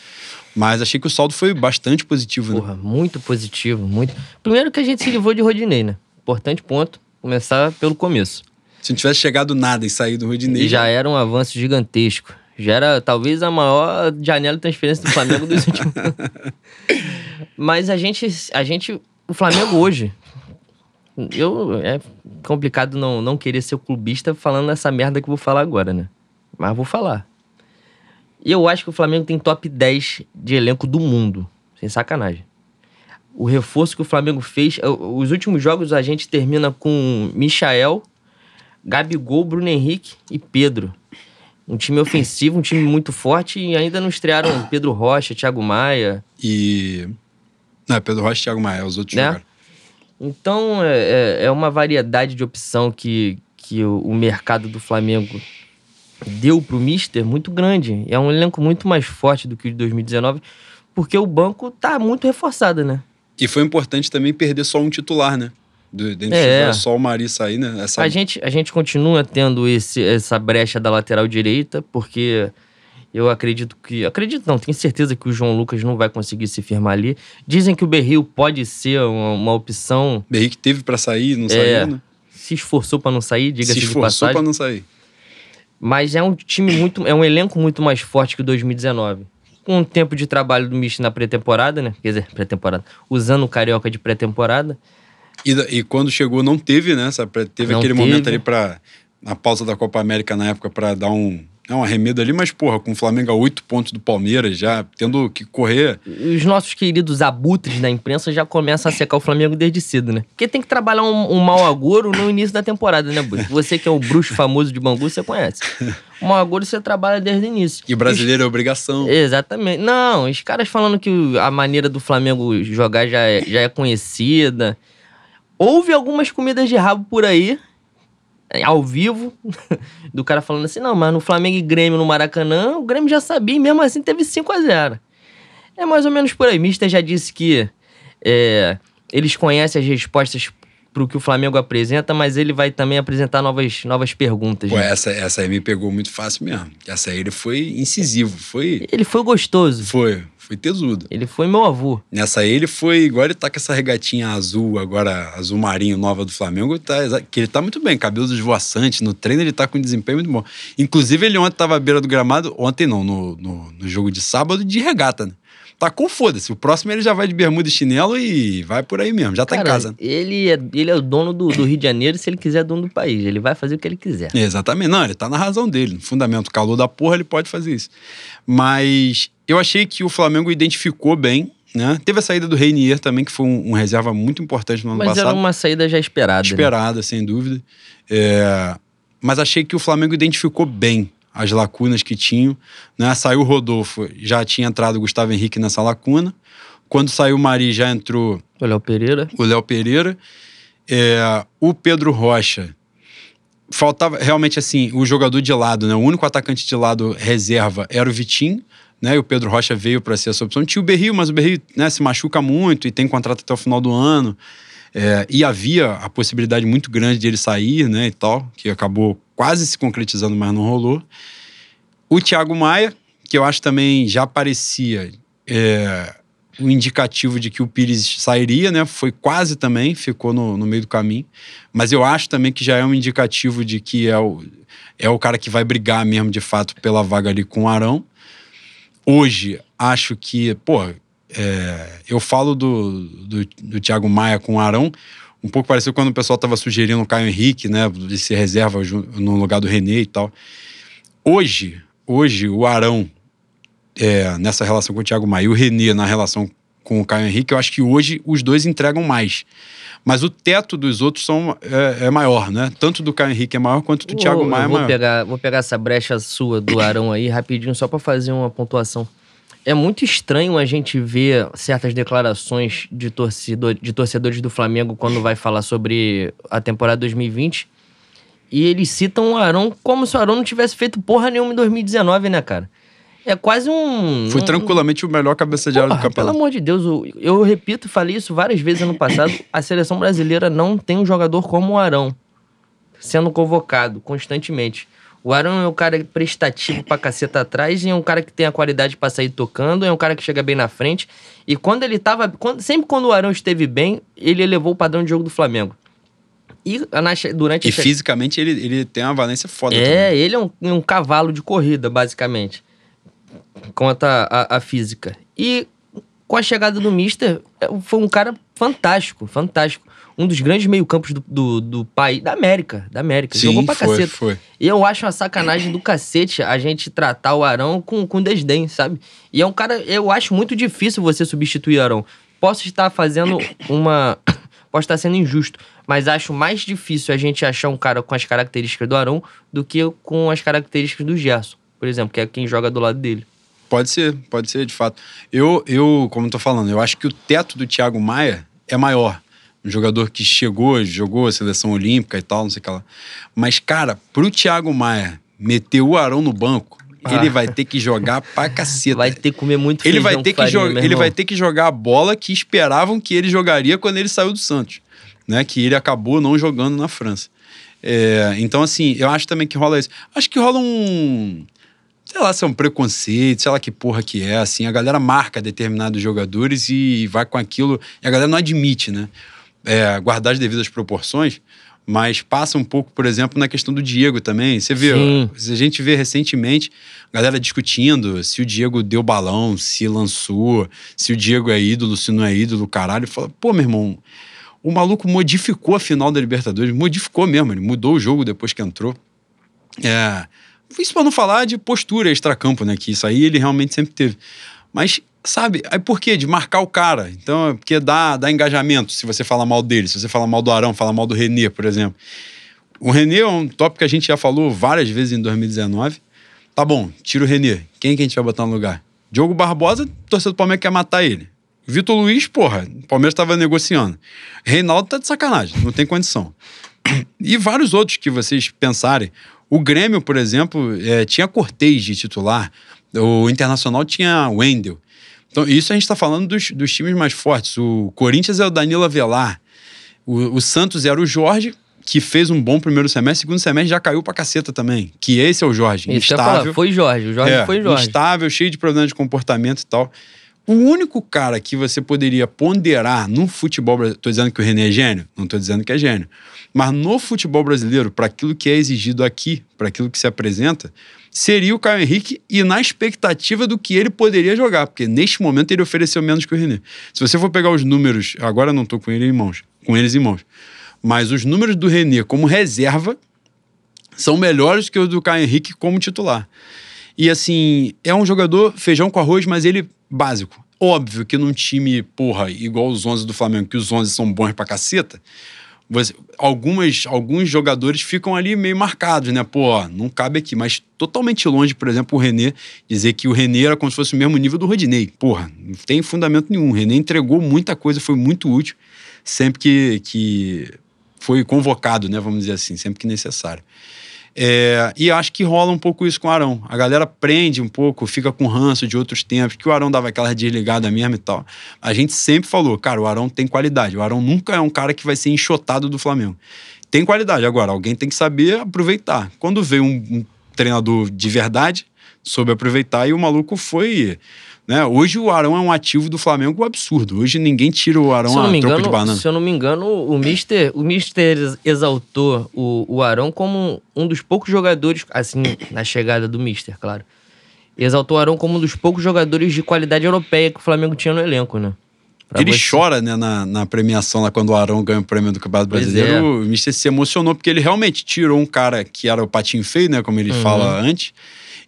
Mas achei que o saldo foi bastante positivo, né? Porra, muito positivo, muito. Primeiro que a gente se livrou de Rodinei, né? Importante ponto, começar pelo começo. Se não tivesse chegado nada e saído do Rodinei. Já era um avanço gigantesco. Já era talvez a maior janela de transferência do Flamengo dos últimos Mas a gente, a gente. O Flamengo hoje. Eu, é complicado não, não querer ser clubista falando essa merda que eu vou falar agora, né? Mas vou falar. Eu acho que o Flamengo tem top 10 de elenco do mundo. Sem sacanagem. O reforço que o Flamengo fez. Os últimos jogos a gente termina com Michael, Gabigol, Bruno Henrique e Pedro um time ofensivo, um time muito forte e ainda não estrearam Pedro Rocha, Thiago Maia. E. Não, é Pedro Rocha e Thiago Maia, os outros né? jogaram. Então é, é, é uma variedade de opção que, que o, o mercado do Flamengo deu pro Mister muito grande. É um elenco muito mais forte do que o de 2019, porque o banco tá muito reforçado, né? E foi importante também perder só um titular, né? Dentro é. de só o Mari sair, né? Essa... A, gente, a gente continua tendo esse, essa brecha da lateral direita, porque eu acredito que. Acredito não, tenho certeza que o João Lucas não vai conseguir se firmar ali. Dizem que o Berril pode ser uma, uma opção. Berril que teve para sair, não é, saiu, né? Se esforçou para não sair, diga-se de passagem. Se esforçou para não sair. Mas é um time muito. É um elenco muito mais forte que o 2019 com o tempo de trabalho do Mich na pré-temporada, né? Quer dizer, pré-temporada. Usando o Carioca de pré-temporada. E, e quando chegou, não teve, né? Teve não aquele teve. momento ali para na pausa da Copa América na época para dar um, é um arremedo ali, mas, porra, com o Flamengo a oito pontos do Palmeiras, já tendo que correr. Os nossos queridos abutres da imprensa já começam a secar o Flamengo desde cedo, né? Porque tem que trabalhar um, um mau agouro no início da temporada, né, Bruno? Você que é o bruxo famoso de Bangu, você conhece. O mau agouro você trabalha desde o início. E brasileiro os... é obrigação. Exatamente. Não, os caras falando que a maneira do Flamengo jogar já é, já é conhecida. Houve algumas comidas de rabo por aí, ao vivo, do cara falando assim: não, mas no Flamengo e Grêmio no Maracanã, o Grêmio já sabia e mesmo assim teve 5 a 0 É mais ou menos por aí. Mister já disse que é, eles conhecem as respostas pro que o Flamengo apresenta, mas ele vai também apresentar novas, novas perguntas. Pô, né? essa, essa aí me pegou muito fácil mesmo. Essa aí ele foi incisivo, foi... Ele foi gostoso. Foi, foi tesudo. Ele foi meu avô. Nessa aí ele foi, agora ele tá com essa regatinha azul, agora azul marinho nova do Flamengo, tá, que ele tá muito bem, cabelo esvoaçante, no treino ele tá com um desempenho muito bom. Inclusive ele ontem tava à beira do gramado, ontem não, no, no, no jogo de sábado, de regata, né? Tá com foda-se. O próximo ele já vai de bermuda e chinelo e vai por aí mesmo, já tá Cara, em casa. Ele é, ele é o dono do, do Rio de Janeiro se ele quiser é dono do país. Ele vai fazer o que ele quiser. Exatamente. Não, ele tá na razão dele. No fundamento, calor da porra, ele pode fazer isso. Mas eu achei que o Flamengo identificou bem né? Teve a saída do Reinier também, que foi um, um reserva muito importante no ano mas passado. Mas era uma saída já esperada. Né? Esperada, né? sem dúvida. É... Mas achei que o Flamengo identificou bem as lacunas que tinham. Né? Saiu o Rodolfo, já tinha entrado o Gustavo Henrique nessa lacuna. Quando saiu o Mari, já entrou o Léo Pereira. O Léo Pereira. É, o Pedro Rocha. Faltava realmente assim, o jogador de lado, né? O único atacante de lado reserva era o Vitinho, né? E o Pedro Rocha veio para ser essa opção. Tinha o Berrio, mas o Berrio né, se machuca muito e tem contrato até o final do ano. É, e havia a possibilidade muito grande de ele sair, né, e tal, que acabou quase se concretizando, mas não rolou. O Thiago Maia, que eu acho também já parecia é, um indicativo de que o Pires sairia, né? Foi quase também, ficou no, no meio do caminho. Mas eu acho também que já é um indicativo de que é o, é o cara que vai brigar mesmo, de fato, pela vaga ali com o Arão. Hoje, acho que, pô, é, eu falo do, do, do Thiago Maia com o Arão, um pouco parecido quando o pessoal estava sugerindo o Caio Henrique, né, de ser reserva no lugar do René e tal. Hoje, hoje o Arão, é, nessa relação com o Thiago Maia, e o René na relação com o Caio Henrique. Eu acho que hoje os dois entregam mais. Mas o teto dos outros são, é, é maior, né? Tanto do Caio Henrique é maior quanto do Thiago Maia é vou maior. Pegar, vou pegar essa brecha sua do Arão aí rapidinho, só para fazer uma pontuação. É muito estranho a gente ver certas declarações de, torcedor, de torcedores do Flamengo quando vai falar sobre a temporada 2020. E eles citam o Arão como se o Arão não tivesse feito porra nenhuma em 2019, né, cara? É quase um. Foi um, tranquilamente o melhor cabeça de área do campeonato. Pelo amor de Deus, eu, eu repito, falei isso várias vezes ano passado. a seleção brasileira não tem um jogador como o Arão sendo convocado constantemente. O Arão é um cara prestativo pra caceta atrás, e é um cara que tem a qualidade pra sair tocando, é um cara que chega bem na frente. E quando ele tava. Quando, sempre quando o Arão esteve bem, ele elevou o padrão de jogo do Flamengo. E na, durante E fisicamente ele, ele tem uma valência foda. É, também. ele é um, um cavalo de corrida, basicamente quanto à física. E com a chegada do Mister, é, foi um cara fantástico, fantástico. Um dos grandes meio-campos do, do, do, país, da América, da América. Sim, Jogou pra foi, cacete. Foi. E eu acho uma sacanagem do cacete a gente tratar o Arão com, com desdém, sabe? E é um cara, eu acho muito difícil você substituir o Arão. Posso estar fazendo uma. Posso estar sendo injusto, mas acho mais difícil a gente achar um cara com as características do Arão do que com as características do Gerson, por exemplo, que é quem joga do lado dele. Pode ser, pode ser, de fato. Eu, eu como eu tô falando, eu acho que o teto do Thiago Maia é maior. Um jogador que chegou, jogou a seleção olímpica e tal, não sei o que lá. Mas, cara, pro Thiago Maia meter o Arão no banco, ah. ele vai ter que jogar pra caceta. Vai ter que comer muito ele vai ter que jogar Ele vai ter que jogar a bola que esperavam que ele jogaria quando ele saiu do Santos. Né? Que ele acabou não jogando na França. É, então, assim, eu acho também que rola isso. Acho que rola um sei lá se é um preconceito, sei lá que porra que é, assim, a galera marca determinados jogadores e vai com aquilo, e a galera não admite, né? É, guardar as devidas proporções, mas passa um pouco, por exemplo, na questão do Diego também. Você vê, Sim. a gente vê recentemente a galera discutindo se o Diego deu balão, se lançou, se o Diego é ídolo, se não é ídolo, caralho. Fala, pô, meu irmão, o maluco modificou a final da Libertadores, modificou mesmo, ele mudou o jogo depois que entrou. É, isso para não falar de postura extracampo, né? Que isso aí ele realmente sempre teve. Mas, sabe, aí por quê? De marcar o cara. Então, é porque dá, dá engajamento se você fala mal dele, se você fala mal do Arão, fala mal do Renê, por exemplo. O Renê é um tópico que a gente já falou várias vezes em 2019. Tá bom, tira o Renê. Quem que a gente vai botar no lugar? Diogo Barbosa, torcedor do Palmeiras quer matar ele. Vitor Luiz, porra, o Palmeiras estava negociando. Reinaldo tá de sacanagem, não tem condição. E vários outros que vocês pensarem. O Grêmio, por exemplo, é, tinha Cortez de titular, o Internacional tinha Wendel. Então, isso a gente está falando dos, dos, times mais fortes. O Corinthians é o Danilo Avelar. O, o, Santos era o Jorge, que fez um bom primeiro semestre. Segundo semestre já caiu pra caceta também. Que esse é o Jorge. Isso instável. Falar, foi Jorge. O Jorge é, foi Jorge. Instável, cheio de problemas de comportamento e tal. O único cara que você poderia ponderar no futebol. Estou dizendo que o René é gênio? Não estou dizendo que é gênio. Mas no futebol brasileiro, para aquilo que é exigido aqui, para aquilo que se apresenta, seria o Caio Henrique e na expectativa do que ele poderia jogar, porque neste momento ele ofereceu menos que o René. Se você for pegar os números, agora não estou com ele em mãos, com eles em mãos, mas os números do René como reserva são melhores que os do Caio Henrique como titular. E assim, é um jogador feijão com arroz, mas ele básico. Óbvio que num time, porra, igual os 11 do Flamengo, que os 11 são bons pra caceta, você, algumas, alguns jogadores ficam ali meio marcados, né? Pô, não cabe aqui. Mas totalmente longe, por exemplo, o René dizer que o René era como se fosse o mesmo nível do Rodinei. Porra, não tem fundamento nenhum. O René entregou muita coisa, foi muito útil sempre que, que foi convocado, né? Vamos dizer assim, sempre que necessário. É, e acho que rola um pouco isso com o Arão. A galera prende um pouco, fica com ranço de outros tempos, que o Arão dava aquela desligada mesmo e tal. A gente sempre falou, cara, o Arão tem qualidade. O Arão nunca é um cara que vai ser enxotado do Flamengo. Tem qualidade. Agora, alguém tem que saber aproveitar. Quando veio um, um treinador de verdade, soube aproveitar e o maluco foi né? Hoje o Arão é um ativo do Flamengo absurdo. Hoje ninguém tira o Arão a troco de banana. Se eu não me engano, o Mister, o Mister exaltou o, o Arão como um dos poucos jogadores, assim, na chegada do Mister, claro. Exaltou o Arão como um dos poucos jogadores de qualidade europeia que o Flamengo tinha no elenco, né? Pra ele você. chora, né, na, na, premiação lá, quando o Arão ganha o prêmio do Campeonato Brasileiro. É. O Mister se emocionou, porque ele realmente tirou um cara que era o patinho feio, né, como ele uhum. fala antes,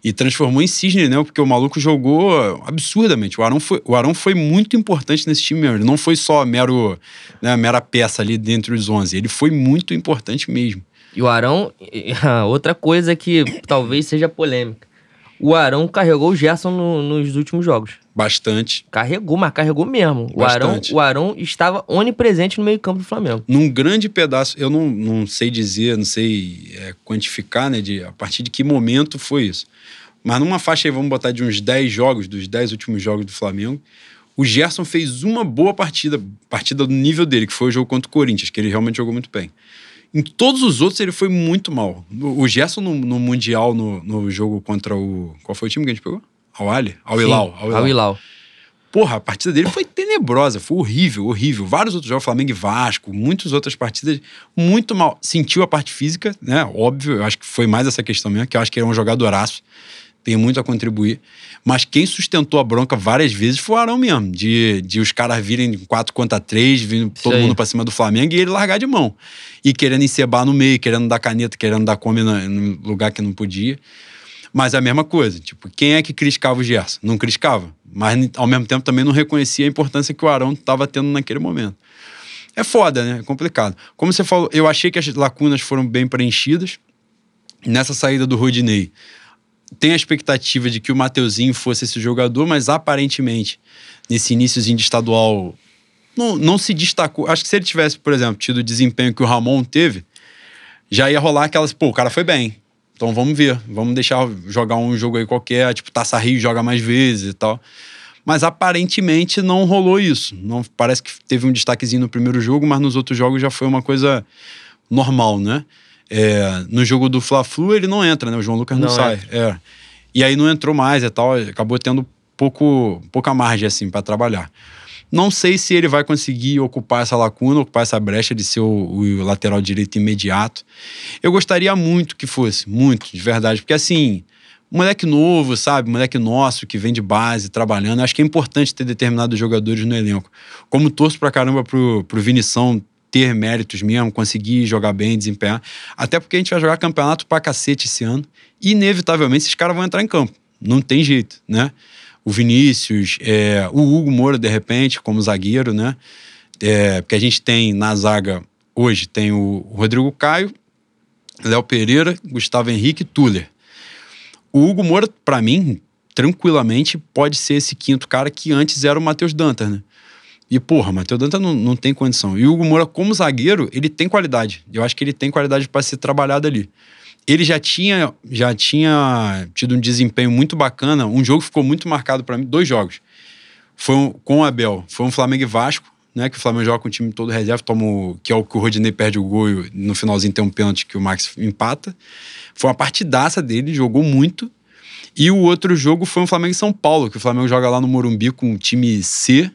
e transformou em cisne, né? Porque o maluco jogou absurdamente. O Arão foi, o Arão foi muito importante nesse time mesmo. Ele não foi só mero, né, mera peça ali dentro dos 11. Ele foi muito importante mesmo. E o Arão, outra coisa que talvez seja polêmica. O Arão carregou o Gerson no, nos últimos jogos. Bastante. Carregou, mas carregou mesmo. O Arão, o Arão estava onipresente no meio-campo do Flamengo. Num grande pedaço, eu não, não sei dizer, não sei é, quantificar, né, de a partir de que momento foi isso. Mas numa faixa aí, vamos botar de uns 10 jogos, dos 10 últimos jogos do Flamengo, o Gerson fez uma boa partida, partida do nível dele, que foi o jogo contra o Corinthians, que ele realmente jogou muito bem. Em todos os outros ele foi muito mal. O Gerson no, no Mundial, no, no, jogo contra o... Qual foi o time que a gente pegou? Ao Ali? Ao Hilal. Ao Hilal. Porra, a partida dele foi tenebrosa, foi horrível, horrível. Vários outros jogos, Flamengo e Vasco, muitas outras partidas, muito mal. Sentiu a parte física, né? Óbvio, eu acho que foi mais essa questão mesmo, que eu acho que ele é um jogadoraço tem muito a contribuir. Mas quem sustentou a bronca várias vezes foi o Arão mesmo, de, de os caras virem 4 contra 3, vindo todo mundo pra cima do Flamengo e ele largar de mão. E querendo encebar no meio, querendo dar caneta, querendo dar come no lugar que não podia. Mas é a mesma coisa, tipo, quem é que criticava o Gerson? Não criticava, mas ao mesmo tempo também não reconhecia a importância que o Arão estava tendo naquele momento. É foda, né? É complicado. Como você falou, eu achei que as lacunas foram bem preenchidas nessa saída do Rodinei tem a expectativa de que o Mateuzinho fosse esse jogador, mas aparentemente, nesse iníciozinho de estadual, não, não se destacou. Acho que se ele tivesse, por exemplo, tido o desempenho que o Ramon teve, já ia rolar aquelas, pô, o cara foi bem. Então vamos ver, vamos deixar jogar um jogo aí qualquer, tipo Taça Rio joga mais vezes e tal. Mas aparentemente não rolou isso. Não parece que teve um destaquezinho no primeiro jogo, mas nos outros jogos já foi uma coisa normal, né? É, no jogo do Fla-Flu ele não entra, né? O João Lucas não, não sai. É. E aí não entrou mais e tal, acabou tendo pouco, pouca margem assim para trabalhar. Não sei se ele vai conseguir ocupar essa lacuna, ocupar essa brecha de ser o, o, lateral direito imediato. Eu gostaria muito que fosse, muito, de verdade, porque assim, moleque novo, sabe? Moleque nosso que vem de base, trabalhando. Acho que é importante ter determinados jogadores no elenco. Como torço pra caramba pro, pro Vinição ter méritos mesmo, conseguir jogar bem, desempenhar. Até porque a gente vai jogar campeonato pra cacete esse ano. E, inevitavelmente, esses caras vão entrar em campo. Não tem jeito, né? O Vinícius, é, o Hugo Moura, de repente, como zagueiro, né? É, porque a gente tem na zaga, hoje, tem o Rodrigo Caio, Léo Pereira, Gustavo Henrique e Tuller. O Hugo Moura, para mim, tranquilamente, pode ser esse quinto cara que antes era o Matheus Dantas, né? E, porra, Matheus Danta não, não tem condição. E o Hugo Moura, como zagueiro, ele tem qualidade. Eu acho que ele tem qualidade para ser trabalhado ali. Ele já tinha, já tinha tido um desempenho muito bacana. Um jogo ficou muito marcado para mim, dois jogos. Foi um, com o Abel. Foi um Flamengo e Vasco, né? Que o Flamengo joga com o time todo reserva, toma que é o que o Rodinei perde o gol e no finalzinho tem um pênalti que o Max empata. Foi uma partidaça dele, jogou muito. E o outro jogo foi um Flamengo e São Paulo, que o Flamengo joga lá no Morumbi com o time C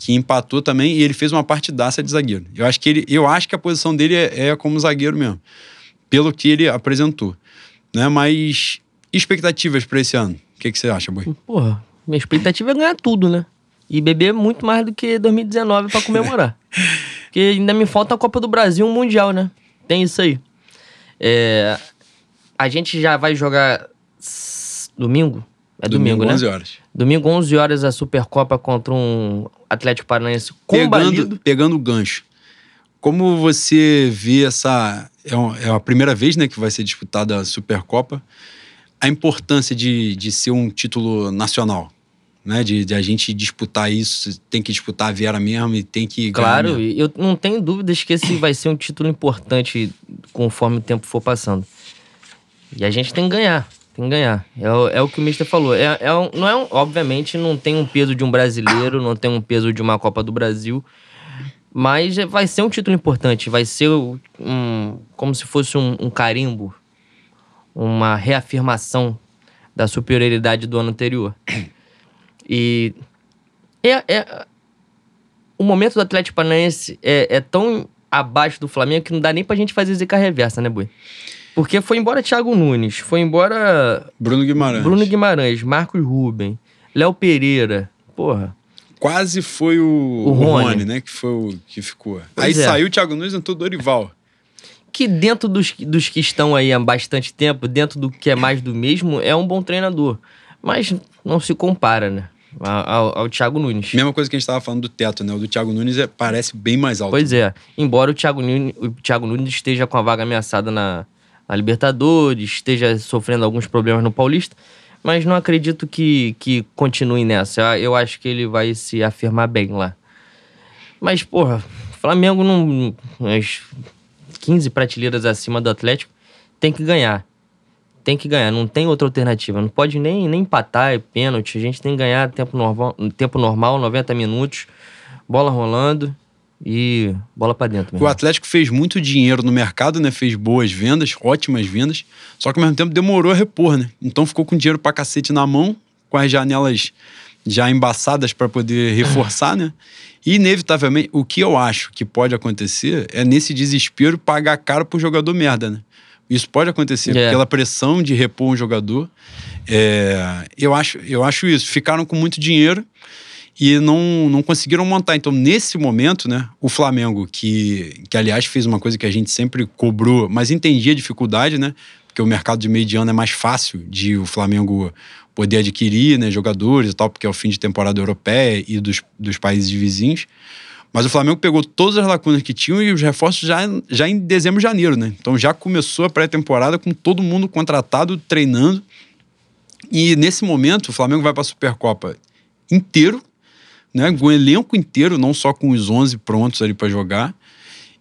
que empatou também e ele fez uma partidaça de zagueiro. Eu acho que ele, eu acho que a posição dele é, é como zagueiro mesmo, pelo que ele apresentou, né? Mas expectativas para esse ano? O que, que você acha, Boi? Porra, minha expectativa é ganhar tudo, né? E beber muito mais do que 2019 para comemorar. Porque ainda me falta a Copa do Brasil, um Mundial, né? Tem isso aí. É, a gente já vai jogar domingo? É domingo, domingo né? 11 horas. Domingo, 11 horas, a Supercopa contra um Atlético Paranaense combalido. Pegando, pegando o gancho. Como você vê essa... É, é a primeira vez né, que vai ser disputada a Supercopa. A importância de, de ser um título nacional. Né, de, de, a gente disputar isso, tem que disputar a Viera mesmo e tem que Claro, eu não tenho dúvidas que esse vai ser um título importante conforme o tempo for passando. E a gente tem que ganhar. Tem que ganhar. É, o, é o que o Mister falou. É, é não é um, obviamente, não tem um peso de um brasileiro, não tem um peso de uma Copa do Brasil. Mas vai ser um título importante. Vai ser um, como se fosse um, um carimbo. Uma reafirmação da superioridade do ano anterior. E é, é, o momento do Atlético Paranaense é, é, tão abaixo do Flamengo que não dá nem pra gente fazer zica reversa, né, Bui? Porque foi embora Thiago Nunes, foi embora. Bruno Guimarães. Bruno Guimarães, Marcos Ruben, Léo Pereira. Porra. Quase foi o, o, Rony. o Rony, né? Que foi o que ficou. Pois Aí é. saiu o Thiago Nunes e entrou o Dorival. que dentro dos, dos que estão aí há bastante tempo, dentro do que é mais do mesmo, é um bom treinador. Mas não se compara, né? Ao, ao Thiago Nunes. Mesma coisa que a gente estava falando do teto, né? O do Thiago Nunes é, parece bem mais alto. Pois é. Embora o Thiago Nunes, o Thiago Nunes esteja com a vaga ameaçada na, na Libertadores, esteja sofrendo alguns problemas no Paulista, mas não acredito que, que continue nessa. Eu acho que ele vai se afirmar bem lá. Mas, porra, Flamengo não. As 15 prateleiras acima do Atlético tem que ganhar. Tem que ganhar, não tem outra alternativa. Não pode nem, nem empatar, é pênalti. A gente tem que ganhar tempo normal, tempo normal 90 minutos, bola rolando e bola para dentro. Mesmo. O Atlético fez muito dinheiro no mercado, né? Fez boas vendas, ótimas vendas, só que ao mesmo tempo demorou a repor, né? Então ficou com dinheiro para cacete na mão, com as janelas já embaçadas para poder reforçar, né? E, inevitavelmente, o que eu acho que pode acontecer é, nesse desespero, pagar caro pro jogador merda, né? Isso pode acontecer, é. pela pressão de repor um jogador. É, eu, acho, eu acho isso. Ficaram com muito dinheiro e não, não conseguiram montar. Então, nesse momento, né, o Flamengo, que, que aliás fez uma coisa que a gente sempre cobrou, mas entendia a dificuldade, né? Porque o mercado de meio de ano é mais fácil de o Flamengo poder adquirir né, jogadores e tal, porque é o fim de temporada europeia e dos, dos países vizinhos. Mas o Flamengo pegou todas as lacunas que tinham e os reforços já, já em dezembro janeiro, né? Então já começou a pré-temporada com todo mundo contratado, treinando. E nesse momento o Flamengo vai para a Supercopa inteiro, né? Com o elenco inteiro, não só com os 11 prontos ali para jogar.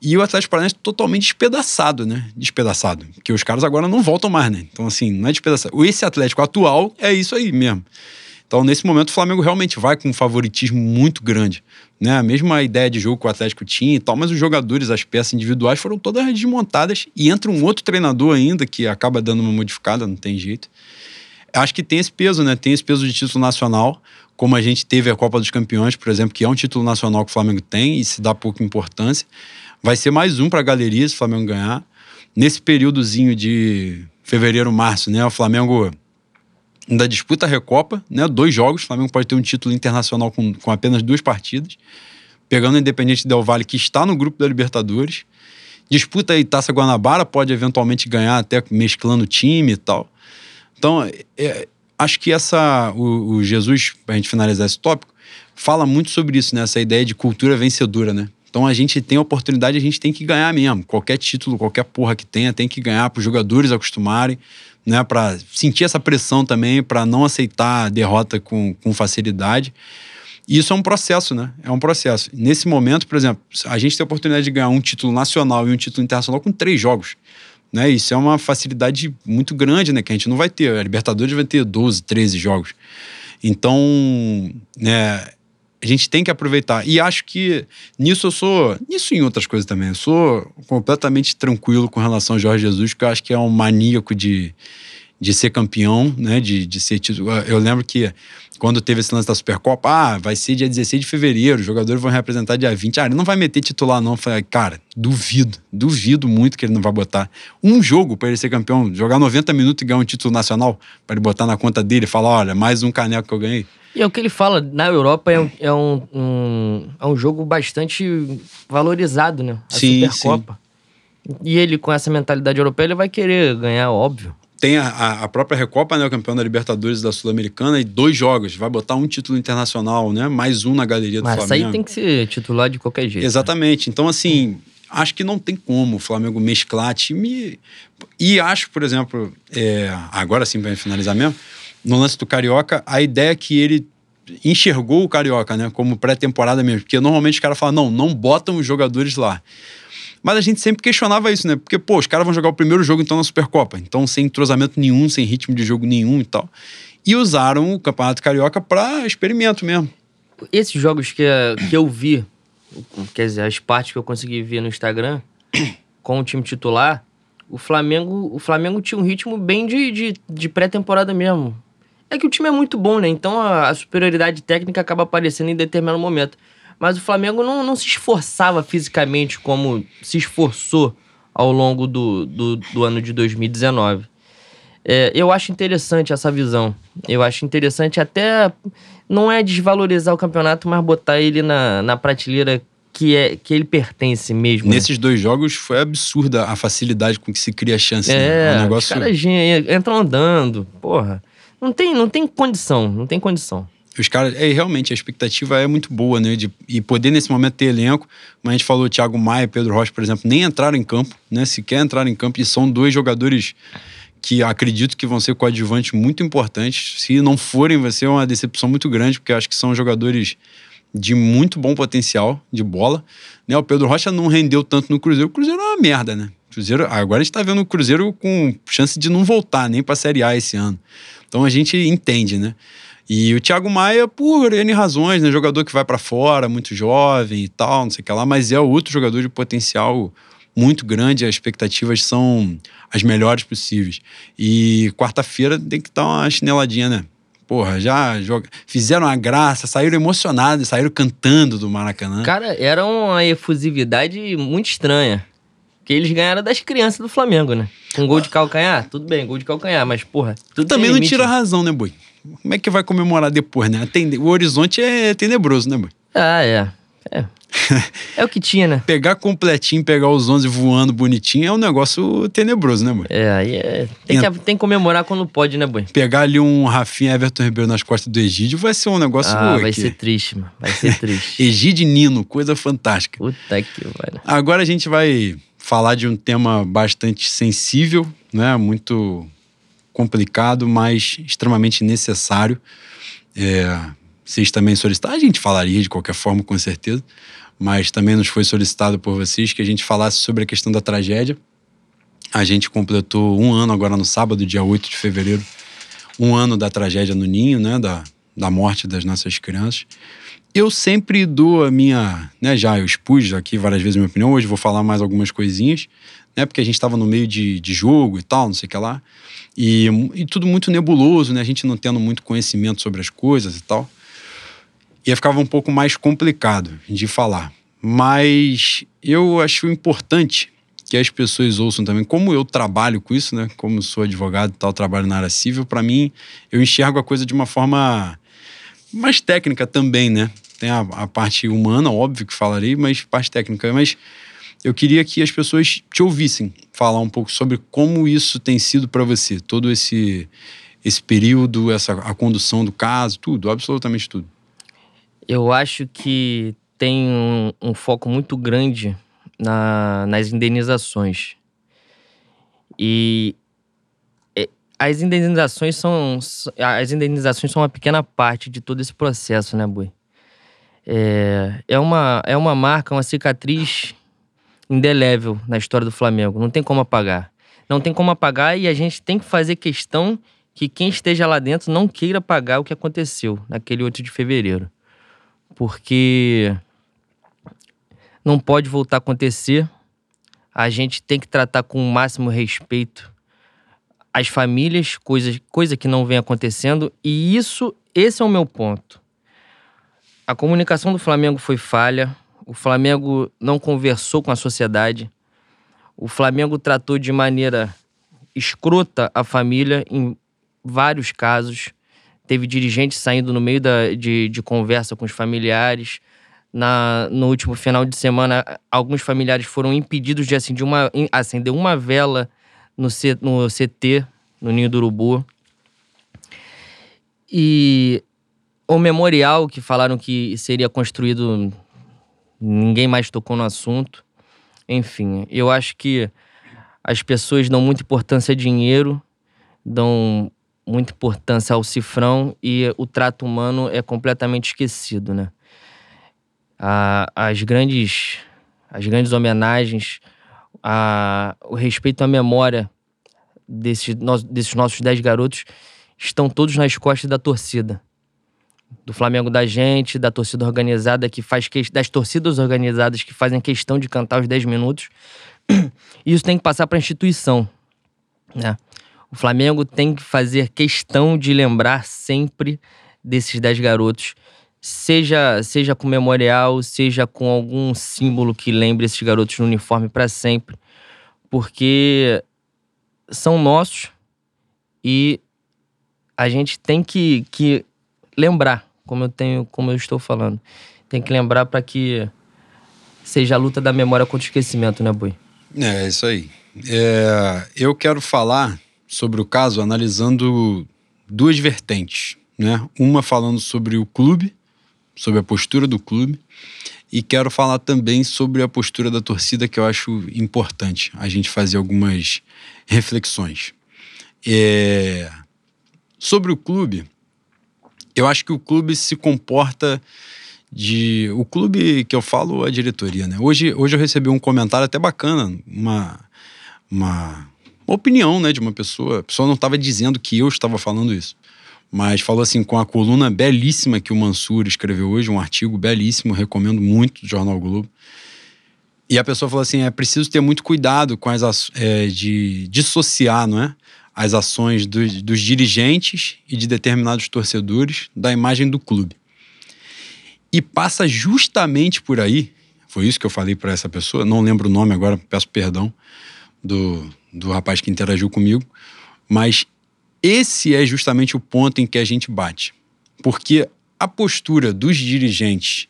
E o Atlético Paranaense totalmente despedaçado, né? Despedaçado. Porque os caras agora não voltam mais, né? Então, assim, não é despedaçado. Esse Atlético atual é isso aí mesmo. Então, nesse momento, o Flamengo realmente vai com um favoritismo muito grande. Né? A mesma ideia de jogo que o Atlético tinha e tal, mas os jogadores, as peças individuais foram todas desmontadas e entra um outro treinador ainda que acaba dando uma modificada, não tem jeito. Acho que tem esse peso, né? Tem esse peso de título nacional, como a gente teve a Copa dos Campeões, por exemplo, que é um título nacional que o Flamengo tem e se dá pouca importância. Vai ser mais um para a galeria se o Flamengo ganhar. Nesse períodozinho de fevereiro, março, né? O Flamengo ainda disputa a Recopa, né? Dois jogos. O Flamengo pode ter um título internacional com, com apenas duas partidas. Pegando o Independente Del Valle, que está no grupo da Libertadores. Disputa aí Taça Guanabara, pode eventualmente ganhar até mesclando time e tal. Então, é, acho que essa. O, o Jesus, para a gente finalizar esse tópico, fala muito sobre isso, né? Essa ideia de cultura vencedora, né? Então a gente tem a oportunidade, a gente tem que ganhar mesmo. Qualquer título, qualquer porra que tenha, tem que ganhar para os jogadores acostumarem, né? Para sentir essa pressão também, para não aceitar a derrota com, com facilidade. E isso é um processo, né? É um processo. Nesse momento, por exemplo, a gente tem a oportunidade de ganhar um título nacional e um título internacional com três jogos. Né? Isso é uma facilidade muito grande, né? Que a gente não vai ter. A Libertadores vai ter 12, 13 jogos. Então, né, a gente tem que aproveitar. E acho que nisso eu sou. Nisso em outras coisas também. Eu sou completamente tranquilo com relação ao Jorge Jesus, que eu acho que é um maníaco de, de ser campeão, né? De, de ser título. Eu lembro que quando teve esse lance da Supercopa, ah, vai ser dia 16 de fevereiro, os jogadores vão representar dia 20. Ah, ele não vai meter titular, não. Falei, cara, duvido, duvido muito que ele não vai botar um jogo para ele ser campeão, jogar 90 minutos e ganhar um título nacional, para ele botar na conta dele e falar: olha, mais um caneco que eu ganhei. E é o que ele fala, na Europa é um, é um, um é um jogo bastante valorizado, né? A sim, Supercopa. Sim. E ele, com essa mentalidade europeia, ele vai querer ganhar, óbvio tem a, a, própria Recopa, né, o campeão da Libertadores da Sul-Americana, e dois jogos. Vai botar um título internacional, né? Mais um na galeria do Mas Flamengo. Mas aí tem que ser titular de qualquer jeito. Né? Exatamente. Né? Então, assim, acho que não tem como o Flamengo mesclar time. E acho, por exemplo, é, agora sim, para finalizar mesmo, no lance do Carioca, a ideia que ele enxergou o Carioca, né? Como pré-temporada mesmo. Porque normalmente os caras falam, não, não botam os jogadores lá. Mas a gente sempre questionava isso, né? Porque, pô, os caras vão jogar o primeiro jogo então na Supercopa. Então, sem entrosamento nenhum, sem ritmo de jogo nenhum e tal. E usaram o Campeonato Carioca para experimento mesmo. Esses jogos que, que eu vi, quer dizer, as partes que eu consegui ver no Instagram, com o time titular, o Flamengo, o Flamengo tinha um ritmo bem de, de, de pré-temporada mesmo. É que o time é muito bom, né? Então a, a superioridade técnica acaba aparecendo em determinado momento. Mas o Flamengo não, não se esforçava fisicamente como se esforçou ao longo do, do, do ano de 2019. É, eu acho interessante essa visão. Eu acho interessante até. Não é desvalorizar o campeonato, mas botar ele na, na prateleira que, é, que ele pertence mesmo. Né? Nesses né? dois jogos foi absurda a facilidade com que se cria a chance. É, né? é um negócio... os caras entram andando, porra. Não tem, não tem condição, não tem condição. Os caras, é, realmente, a expectativa é muito boa, né? De, e poder nesse momento ter elenco. Como a gente falou, Thiago Maia, Pedro Rocha, por exemplo, nem entraram em campo, né? Sequer entraram em campo. E são dois jogadores que acredito que vão ser coadjuvantes muito importantes. Se não forem, vai ser uma decepção muito grande, porque acho que são jogadores de muito bom potencial de bola. Né? O Pedro Rocha não rendeu tanto no Cruzeiro. O Cruzeiro é uma merda, né? Cruzeiro, agora a gente tá vendo o Cruzeiro com chance de não voltar nem pra Série A esse ano. Então a gente entende, né? E o Thiago Maia, por N razões, né? Jogador que vai para fora, muito jovem e tal, não sei o que lá, mas é outro jogador de potencial muito grande, as expectativas são as melhores possíveis. E quarta-feira tem que dar uma chineladinha, né? Porra, já joga... fizeram a graça, saíram emocionados, saíram cantando do Maracanã. Cara, era uma efusividade muito estranha. Que eles ganharam das crianças do Flamengo, né? Com gol de calcanhar, tudo bem, gol de calcanhar, mas porra. Tudo Também não tira a razão, né, Boi? Como é que vai comemorar depois, né? O horizonte é tenebroso, né, Boi? Ah, é. É. é o que tinha, né? Pegar completinho, pegar os 11 voando bonitinho é um negócio tenebroso, né, Boi? É, aí é. Tem, que, tem que comemorar quando pode, né, Boi? Pegar ali um Rafinha Everton Ribeiro nas costas do Egídio vai ser um negócio. Ah, vai ser triste, mano. Vai ser triste. Egídio Nino, coisa fantástica. Puta que vai. Agora a gente vai falar de um tema bastante sensível, né? Muito complicado, mas extremamente necessário. É, vocês também solicitaram, a gente falaria de qualquer forma, com certeza, mas também nos foi solicitado por vocês que a gente falasse sobre a questão da tragédia. A gente completou um ano agora no sábado, dia 8 de fevereiro, um ano da tragédia no Ninho, né? Da, da morte das nossas crianças. Eu sempre dou a minha, né, já eu expus aqui várias vezes a minha opinião, hoje vou falar mais algumas coisinhas, né, porque a gente estava no meio de, de jogo e tal, não sei o que lá, e, e tudo muito nebuloso, né, a gente não tendo muito conhecimento sobre as coisas e tal, e ficava um pouco mais complicado de falar. Mas eu acho importante que as pessoas ouçam também, como eu trabalho com isso, né, como sou advogado e tal, trabalho na área civil, para mim, eu enxergo a coisa de uma forma mais técnica também, né? Tem a, a, parte humana, óbvio que falarei, mas parte técnica. Mas eu queria que as pessoas te ouvissem falar um pouco sobre como isso tem sido para você, todo esse esse período, essa a condução do caso, tudo, absolutamente tudo. Eu acho que tem um, um foco muito grande na, nas indenizações. E as indenizações são as indenizações são uma pequena parte de todo esse processo, né, Bui? É, é, uma, é uma marca, uma cicatriz indelével na história do Flamengo. Não tem como apagar. Não tem como apagar e a gente tem que fazer questão que quem esteja lá dentro não queira pagar o que aconteceu naquele 8 de fevereiro. Porque não pode voltar a acontecer. A gente tem que tratar com o máximo respeito as famílias, coisas, coisa que não vem acontecendo, e isso, esse é o meu ponto. A comunicação do Flamengo foi falha, o Flamengo não conversou com a sociedade, o Flamengo tratou de maneira escrota a família em vários casos. Teve dirigentes saindo no meio da, de, de conversa com os familiares. Na, no último final de semana, alguns familiares foram impedidos de acender uma, acender uma vela no, C, no CT, no Ninho do Urubu. E o memorial que falaram que seria construído, ninguém mais tocou no assunto. Enfim, eu acho que as pessoas dão muita importância a dinheiro, dão muita importância ao cifrão e o trato humano é completamente esquecido, né? as grandes as grandes homenagens a, o respeito à memória desses, desses nossos dez garotos estão todos nas costas da torcida. Do Flamengo da gente, da torcida organizada que faz que, das torcidas organizadas que fazem questão de cantar os 10 minutos. E isso tem que passar para a instituição. Né? O Flamengo tem que fazer questão de lembrar sempre desses 10 garotos seja seja com memorial, seja com algum símbolo que lembre esses garotos no uniforme para sempre, porque são nossos e a gente tem que, que lembrar, como eu tenho, como eu estou falando, tem que lembrar para que seja a luta da memória contra o esquecimento, né, Boi? É, isso aí. É, eu quero falar sobre o caso analisando duas vertentes, né? Uma falando sobre o clube, sobre a postura do clube, e quero falar também sobre a postura da torcida, que eu acho importante a gente fazer algumas reflexões. É... Sobre o clube, eu acho que o clube se comporta de. O clube que eu falo, a diretoria, né? Hoje, hoje eu recebi um comentário até bacana, uma, uma, opinião né, de uma pessoa. A pessoa não estava dizendo que eu estava falando isso mas falou assim com a coluna belíssima que o Mansur escreveu hoje, um artigo belíssimo, recomendo muito do Jornal Globo. E a pessoa falou assim: é preciso ter muito cuidado com as é, de dissociar, não é? As ações do, dos dirigentes e de determinados torcedores da imagem do clube. E passa justamente por aí, foi isso que eu falei para essa pessoa, não lembro o nome agora, peço perdão do, do rapaz que interagiu comigo, mas esse é justamente o ponto em que a gente bate. Porque a postura dos dirigentes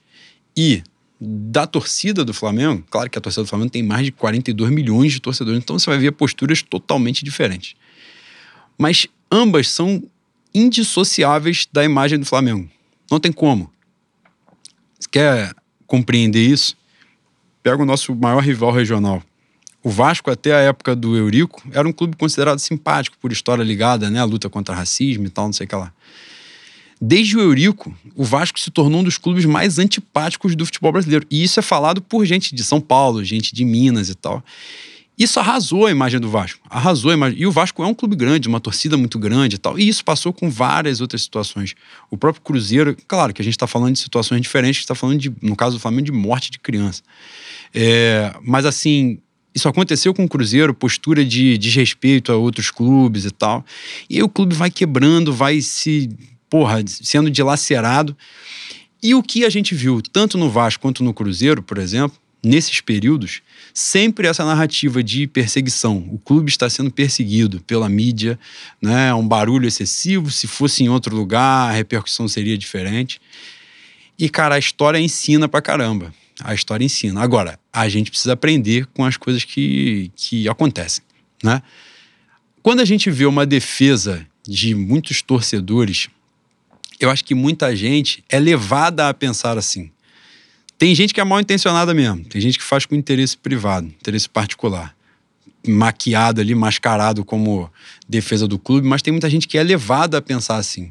e da torcida do Flamengo, claro que a torcida do Flamengo tem mais de 42 milhões de torcedores, então você vai ver posturas totalmente diferentes. Mas ambas são indissociáveis da imagem do Flamengo. Não tem como. Você quer compreender isso? Pega o nosso maior rival regional, o Vasco, até a época do Eurico, era um clube considerado simpático por história ligada né, à luta contra racismo e tal, não sei o que lá. Desde o Eurico, o Vasco se tornou um dos clubes mais antipáticos do futebol brasileiro. E isso é falado por gente de São Paulo, gente de Minas e tal. Isso arrasou a imagem do Vasco. Arrasou a imagem. E o Vasco é um clube grande, uma torcida muito grande e tal. E isso passou com várias outras situações. O próprio Cruzeiro, claro que a gente está falando de situações diferentes, está falando, de, no caso do Flamengo, de morte de criança. É, mas assim, isso aconteceu com o Cruzeiro, postura de desrespeito a outros clubes e tal. E aí o clube vai quebrando, vai se, porra, sendo dilacerado. E o que a gente viu, tanto no Vasco quanto no Cruzeiro, por exemplo, nesses períodos, sempre essa narrativa de perseguição. O clube está sendo perseguido pela mídia, né? um barulho excessivo. Se fosse em outro lugar, a repercussão seria diferente. E, cara, a história ensina pra caramba a história ensina. Agora, a gente precisa aprender com as coisas que, que acontecem, né? Quando a gente vê uma defesa de muitos torcedores, eu acho que muita gente é levada a pensar assim. Tem gente que é mal intencionada mesmo, tem gente que faz com interesse privado, interesse particular, maquiado ali, mascarado como defesa do clube, mas tem muita gente que é levada a pensar assim.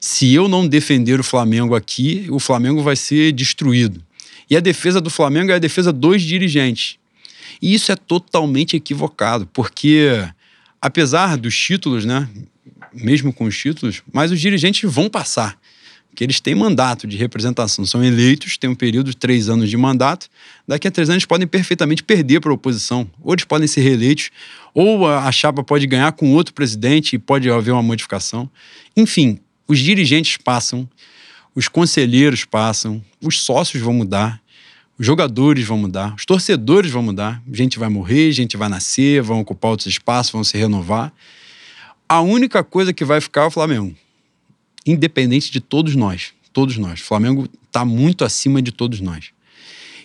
Se eu não defender o Flamengo aqui, o Flamengo vai ser destruído. E a defesa do Flamengo é a defesa dos dirigentes. E isso é totalmente equivocado, porque apesar dos títulos, né, mesmo com os títulos, mas os dirigentes vão passar, porque eles têm mandato de representação, são eleitos, têm um período de três anos de mandato, daqui a três anos podem perfeitamente perder para a oposição, ou eles podem ser reeleitos, ou a chapa pode ganhar com outro presidente e pode haver uma modificação. Enfim, os dirigentes passam, os conselheiros passam, os sócios vão mudar, os jogadores vão mudar, os torcedores vão mudar, gente vai morrer, gente vai nascer, vão ocupar outros espaços, vão se renovar. A única coisa que vai ficar é o Flamengo, independente de todos nós, todos nós. O Flamengo está muito acima de todos nós.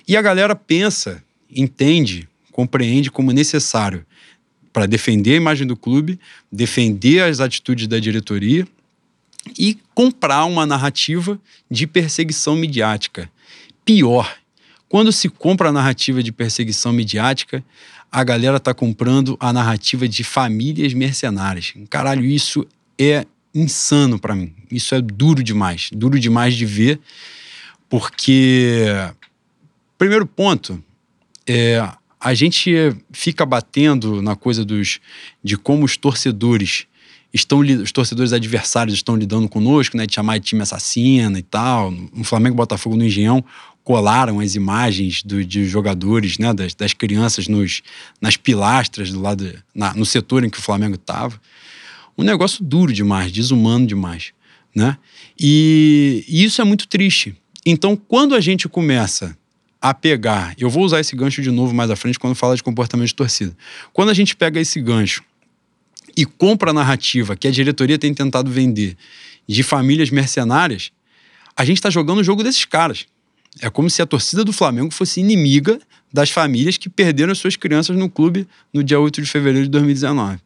E a galera pensa, entende, compreende como necessário para defender a imagem do clube, defender as atitudes da diretoria e comprar uma narrativa de perseguição midiática. Pior, quando se compra a narrativa de perseguição midiática, a galera tá comprando a narrativa de famílias mercenárias. Caralho, isso é insano para mim. Isso é duro demais, duro demais de ver, porque primeiro ponto é a gente fica batendo na coisa dos de como os torcedores estão os torcedores adversários estão lidando conosco, né? De chamar de time assassino e tal. No Flamengo Botafogo no Engenhão colaram as imagens do, de jogadores, né? Das, das crianças nos, nas pilastras do lado, na, no setor em que o Flamengo estava. Um negócio duro demais, desumano demais, né? E, isso é muito triste. Então, quando a gente começa a pegar, eu vou usar esse gancho de novo mais à frente quando fala de comportamento de torcida. Quando a gente pega esse gancho e compra a narrativa que a diretoria tem tentado vender de famílias mercenárias, a gente está jogando o jogo desses caras. É como se a torcida do Flamengo fosse inimiga das famílias que perderam suas crianças no clube no dia 8 de fevereiro de 2019.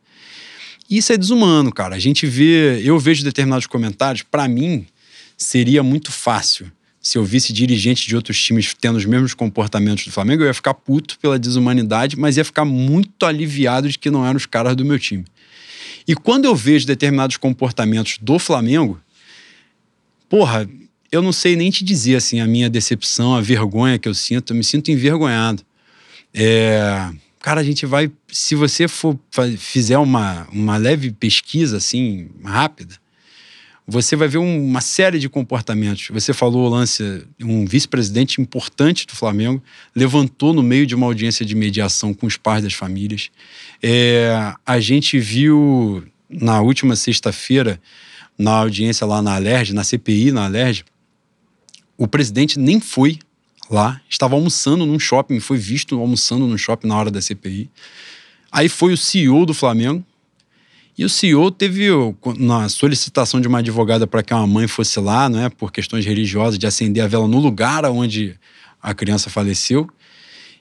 Isso é desumano, cara. A gente vê, eu vejo determinados comentários, para mim seria muito fácil se eu visse dirigentes de outros times tendo os mesmos comportamentos do Flamengo, eu ia ficar puto pela desumanidade, mas ia ficar muito aliviado de que não eram os caras do meu time. E quando eu vejo determinados comportamentos do Flamengo, porra, eu não sei nem te dizer assim a minha decepção, a vergonha que eu sinto, eu me sinto envergonhado. É, cara, a gente vai, se você for fizer uma, uma leve pesquisa assim rápida, você vai ver uma série de comportamentos. Você falou o lance, um vice-presidente importante do Flamengo levantou no meio de uma audiência de mediação com os pais das famílias. É, a gente viu na última sexta-feira, na audiência lá na Alerj, na CPI na Alerj, o presidente nem foi lá, estava almoçando num shopping, foi visto almoçando num shopping na hora da CPI. Aí foi o CEO do Flamengo, e o CEO teve, na solicitação de uma advogada para que uma mãe fosse lá, né, por questões religiosas, de acender a vela no lugar onde a criança faleceu.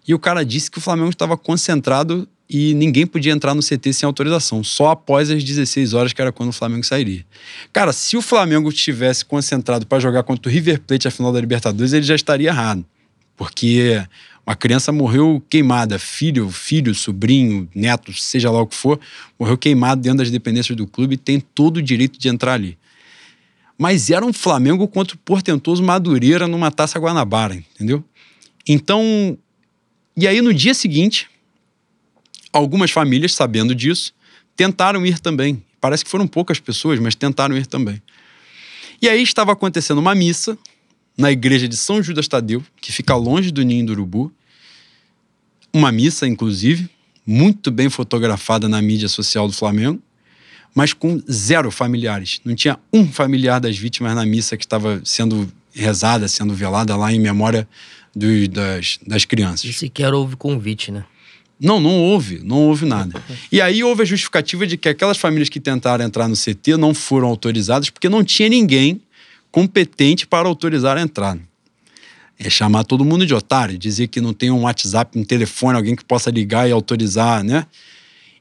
E o cara disse que o Flamengo estava concentrado e ninguém podia entrar no CT sem autorização, só após as 16 horas, que era quando o Flamengo sairia. Cara, se o Flamengo estivesse concentrado para jogar contra o River Plate a final da Libertadores, ele já estaria errado. Porque uma criança morreu queimada, filho, filho, sobrinho, neto, seja lá o que for, morreu queimado dentro das dependências do clube e tem todo o direito de entrar ali. Mas era um Flamengo contra o portentoso Madureira numa taça Guanabara, entendeu? Então, e aí no dia seguinte, algumas famílias, sabendo disso, tentaram ir também. Parece que foram poucas pessoas, mas tentaram ir também. E aí estava acontecendo uma missa na igreja de São Judas Tadeu, que fica longe do Ninho do Urubu, uma missa, inclusive, muito bem fotografada na mídia social do Flamengo, mas com zero familiares. Não tinha um familiar das vítimas na missa que estava sendo rezada, sendo velada lá em memória das, das crianças. E sequer houve convite, né? Não, não houve, não houve nada. E aí houve a justificativa de que aquelas famílias que tentaram entrar no CT não foram autorizadas porque não tinha ninguém competente para autorizar a entrada é chamar todo mundo de otário, dizer que não tem um WhatsApp, um telefone, alguém que possa ligar e autorizar, né?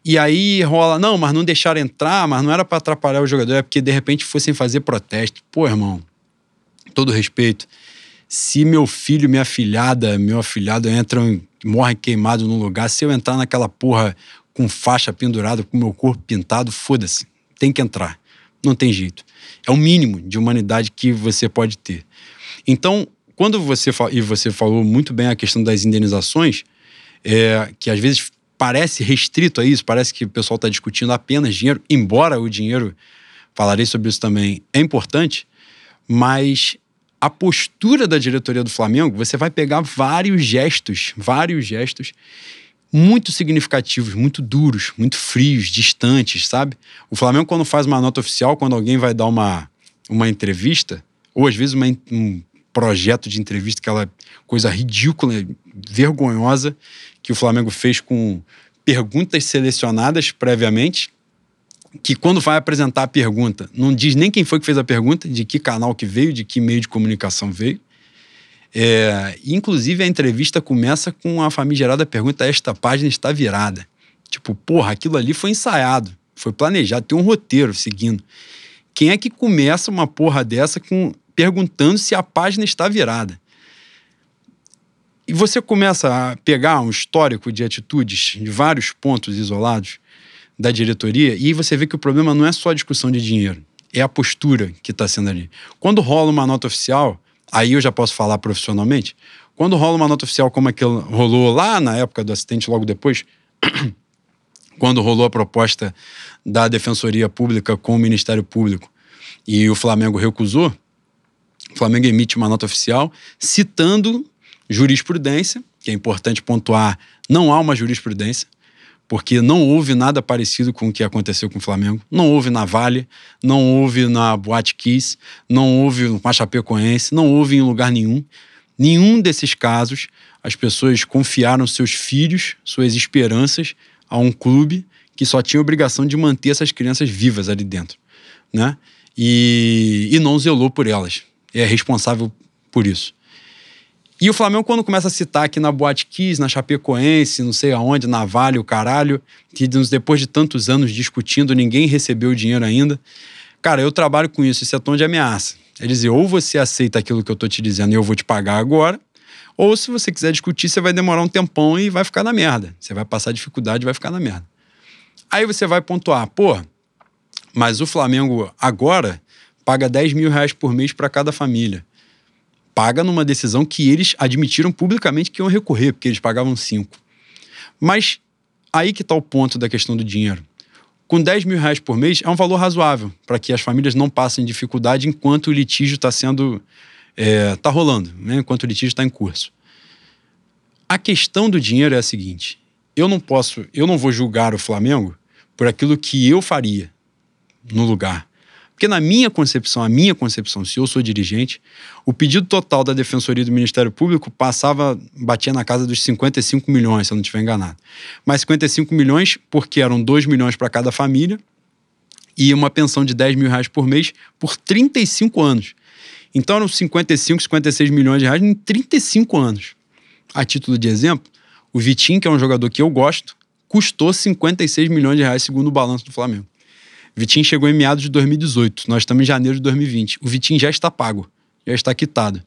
E aí rola, não, mas não deixaram entrar, mas não era para atrapalhar o jogador, é porque de repente fossem fazer protesto. Pô, irmão, todo respeito. Se meu filho, minha filhada, meu afilhado entram, morrem queimados num lugar, se eu entrar naquela porra com faixa pendurada, com meu corpo pintado, foda-se, tem que entrar. Não tem jeito. É o mínimo de humanidade que você pode ter. Então, quando você e você falou muito bem a questão das indenizações, é, que às vezes parece restrito a isso, parece que o pessoal está discutindo apenas dinheiro, embora o dinheiro, falarei sobre isso também, é importante, mas a postura da diretoria do Flamengo, você vai pegar vários gestos, vários gestos muito significativos, muito duros, muito frios, distantes, sabe? O Flamengo, quando faz uma nota oficial, quando alguém vai dar uma, uma entrevista, ou às vezes uma, um projeto de entrevista, aquela coisa ridícula, vergonhosa que o Flamengo fez com perguntas selecionadas previamente, que quando vai apresentar a pergunta, não diz nem quem foi que fez a pergunta, de que canal que veio, de que meio de comunicação veio. É, inclusive, a entrevista começa com a famigerada pergunta: esta página está virada. Tipo, porra, aquilo ali foi ensaiado, foi planejado, tem um roteiro seguindo. Quem é que começa uma porra dessa com perguntando se a página está virada. E você começa a pegar um histórico de atitudes de vários pontos isolados da diretoria e você vê que o problema não é só a discussão de dinheiro, é a postura que está sendo ali. Quando rola uma nota oficial, aí eu já posso falar profissionalmente, quando rola uma nota oficial como aquela rolou lá na época do acidente, logo depois, quando rolou a proposta da Defensoria Pública com o Ministério Público e o Flamengo recusou, o Flamengo emite uma nota oficial citando jurisprudência, que é importante pontuar, não há uma jurisprudência, porque não houve nada parecido com o que aconteceu com o Flamengo. Não houve na Vale, não houve na Boate Kiss, não houve no Chapecoense, não houve em lugar nenhum. Nenhum desses casos as pessoas confiaram seus filhos, suas esperanças a um clube que só tinha a obrigação de manter essas crianças vivas ali dentro, né? E, e não zelou por elas é responsável por isso. E o Flamengo, quando começa a citar aqui na Boate Kiss, na Chapecoense, não sei aonde, na Vale, o caralho, que depois de tantos anos discutindo, ninguém recebeu o dinheiro ainda. Cara, eu trabalho com isso, isso é tom de ameaça. É dizer, ou você aceita aquilo que eu tô te dizendo e eu vou te pagar agora, ou se você quiser discutir, você vai demorar um tempão e vai ficar na merda. Você vai passar dificuldade e vai ficar na merda. Aí você vai pontuar, pô, mas o Flamengo agora paga 10 mil reais por mês para cada família paga numa decisão que eles admitiram publicamente que iam recorrer, porque eles pagavam cinco. Mas aí que está o ponto da questão do dinheiro. Com 10 mil reais por mês é um valor razoável para que as famílias não passem dificuldade enquanto o litígio está sendo. está é, rolando, né? enquanto o litígio está em curso. A questão do dinheiro é a seguinte: eu não posso, eu não vou julgar o Flamengo por aquilo que eu faria no lugar. Porque na minha concepção, a minha concepção, se eu sou dirigente, o pedido total da Defensoria do Ministério Público passava, batia na casa dos 55 milhões, se eu não estiver enganado. Mas 55 milhões porque eram 2 milhões para cada família e uma pensão de 10 mil reais por mês por 35 anos. Então eram 55, 56 milhões de reais em 35 anos. A título de exemplo, o Vitinho, que é um jogador que eu gosto, custou 56 milhões de reais segundo o balanço do Flamengo. Vitinho chegou em meados de 2018. Nós estamos em janeiro de 2020. O Vitinho já está pago, já está quitado.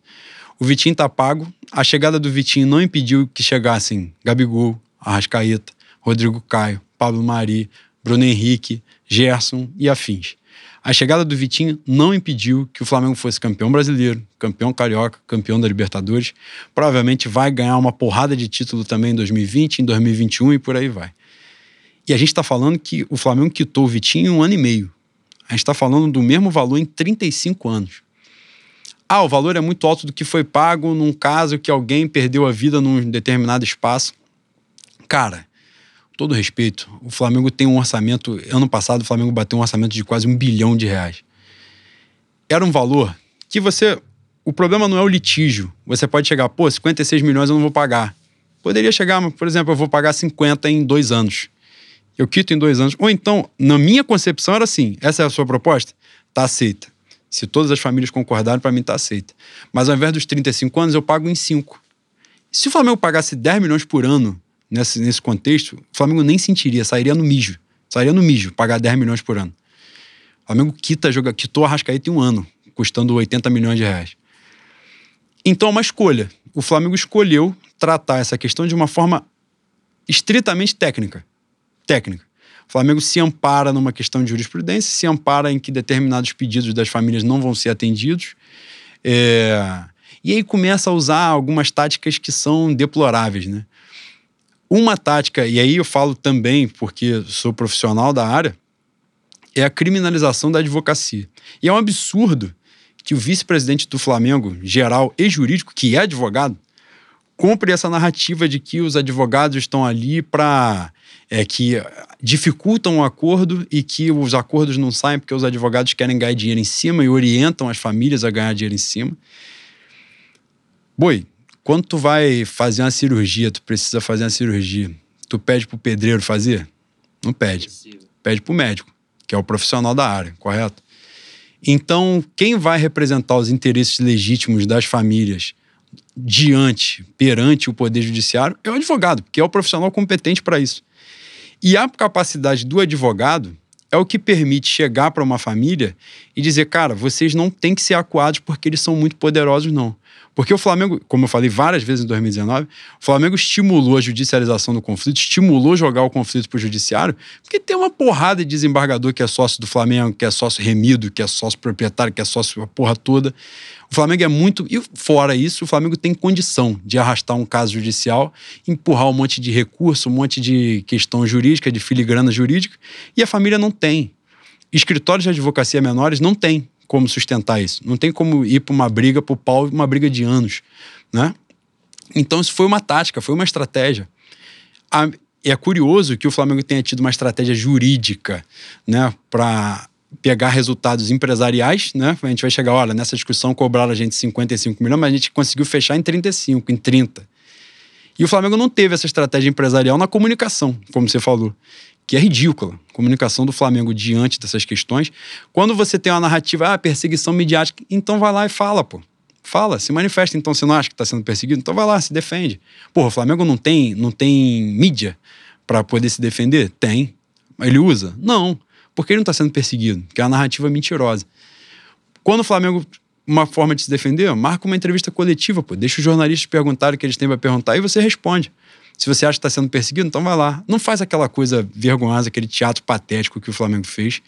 O Vitinho está pago. A chegada do Vitinho não impediu que chegassem Gabigol, Arrascaeta, Rodrigo Caio, Pablo Mari, Bruno Henrique, Gerson e afins. A chegada do Vitinho não impediu que o Flamengo fosse campeão brasileiro, campeão carioca, campeão da Libertadores. Provavelmente vai ganhar uma porrada de título também em 2020, em 2021 e por aí vai. E a gente está falando que o Flamengo quitou o Vitinho em um ano e meio. A gente está falando do mesmo valor em 35 anos. Ah, o valor é muito alto do que foi pago num caso que alguém perdeu a vida num determinado espaço. Cara, todo respeito, o Flamengo tem um orçamento. Ano passado, o Flamengo bateu um orçamento de quase um bilhão de reais. Era um valor que você. O problema não é o litígio. Você pode chegar, pô, 56 milhões eu não vou pagar. Poderia chegar, por exemplo, eu vou pagar 50 em dois anos eu quito em dois anos. Ou então, na minha concepção, era assim: essa é a sua proposta? Tá aceita. Se todas as famílias concordarem, para mim tá aceita. Mas ao invés dos 35 anos, eu pago em 5. Se o Flamengo pagasse 10 milhões por ano nesse, nesse contexto, o Flamengo nem sentiria, sairia no mijo. Sairia no mijo, pagar 10 milhões por ano. O Flamengo quita, joga, quitou a Rascaeta em um ano, custando 80 milhões de reais. Então é uma escolha. O Flamengo escolheu tratar essa questão de uma forma estritamente técnica técnica. O Flamengo se ampara numa questão de jurisprudência, se ampara em que determinados pedidos das famílias não vão ser atendidos. É... E aí começa a usar algumas táticas que são deploráveis, né? Uma tática, e aí eu falo também porque sou profissional da área, é a criminalização da advocacia. E é um absurdo que o vice-presidente do Flamengo, geral e jurídico, que é advogado, compre essa narrativa de que os advogados estão ali para é, que dificultam o acordo e que os acordos não saem porque os advogados querem ganhar dinheiro em cima e orientam as famílias a ganhar dinheiro em cima. Boi, quando tu vai fazer uma cirurgia, tu precisa fazer uma cirurgia, tu pede pro pedreiro fazer? Não pede. Pede pro médico, que é o profissional da área, correto? Então, quem vai representar os interesses legítimos das famílias diante, perante o Poder Judiciário, é o advogado, que é o profissional competente para isso. E a capacidade do advogado é o que permite chegar para uma família e dizer, cara, vocês não têm que ser acuados porque eles são muito poderosos, não. Porque o Flamengo, como eu falei várias vezes em 2019, o Flamengo estimulou a judicialização do conflito, estimulou jogar o conflito para o judiciário, porque tem uma porrada de desembargador que é sócio do Flamengo, que é sócio remido, que é sócio proprietário, que é sócio a porra toda. O Flamengo é muito. E fora isso, o Flamengo tem condição de arrastar um caso judicial, empurrar um monte de recurso, um monte de questão jurídica, de filigrana jurídica, e a família não tem. Escritórios de advocacia menores não tem como sustentar isso. Não tem como ir para uma briga, para o pau, uma briga de anos, né? Então isso foi uma tática, foi uma estratégia. A, é curioso que o Flamengo tenha tido uma estratégia jurídica, né, para pegar resultados empresariais, né? A gente vai chegar, olha, nessa discussão cobraram a gente 55 milhões, mas a gente conseguiu fechar em 35, em 30. E o Flamengo não teve essa estratégia empresarial na comunicação, como você falou que é ridícula. A comunicação do Flamengo diante dessas questões. Quando você tem uma narrativa, ah, perseguição midiática, então vai lá e fala, pô. fala, se manifesta. Então, você não acha que está sendo perseguido? Então vai lá, se defende. Porra, o Flamengo não tem, não tem mídia para poder se defender? Tem. Ele usa? Não. Porque ele não está sendo perseguido, porque é uma narrativa mentirosa. Quando o Flamengo, uma forma de se defender, marca uma entrevista coletiva, pô. Deixa os jornalistas perguntarem o que eles têm para perguntar e você responde. Se você acha que está sendo perseguido, então vai lá. Não faz aquela coisa vergonhosa, aquele teatro patético que o Flamengo fez,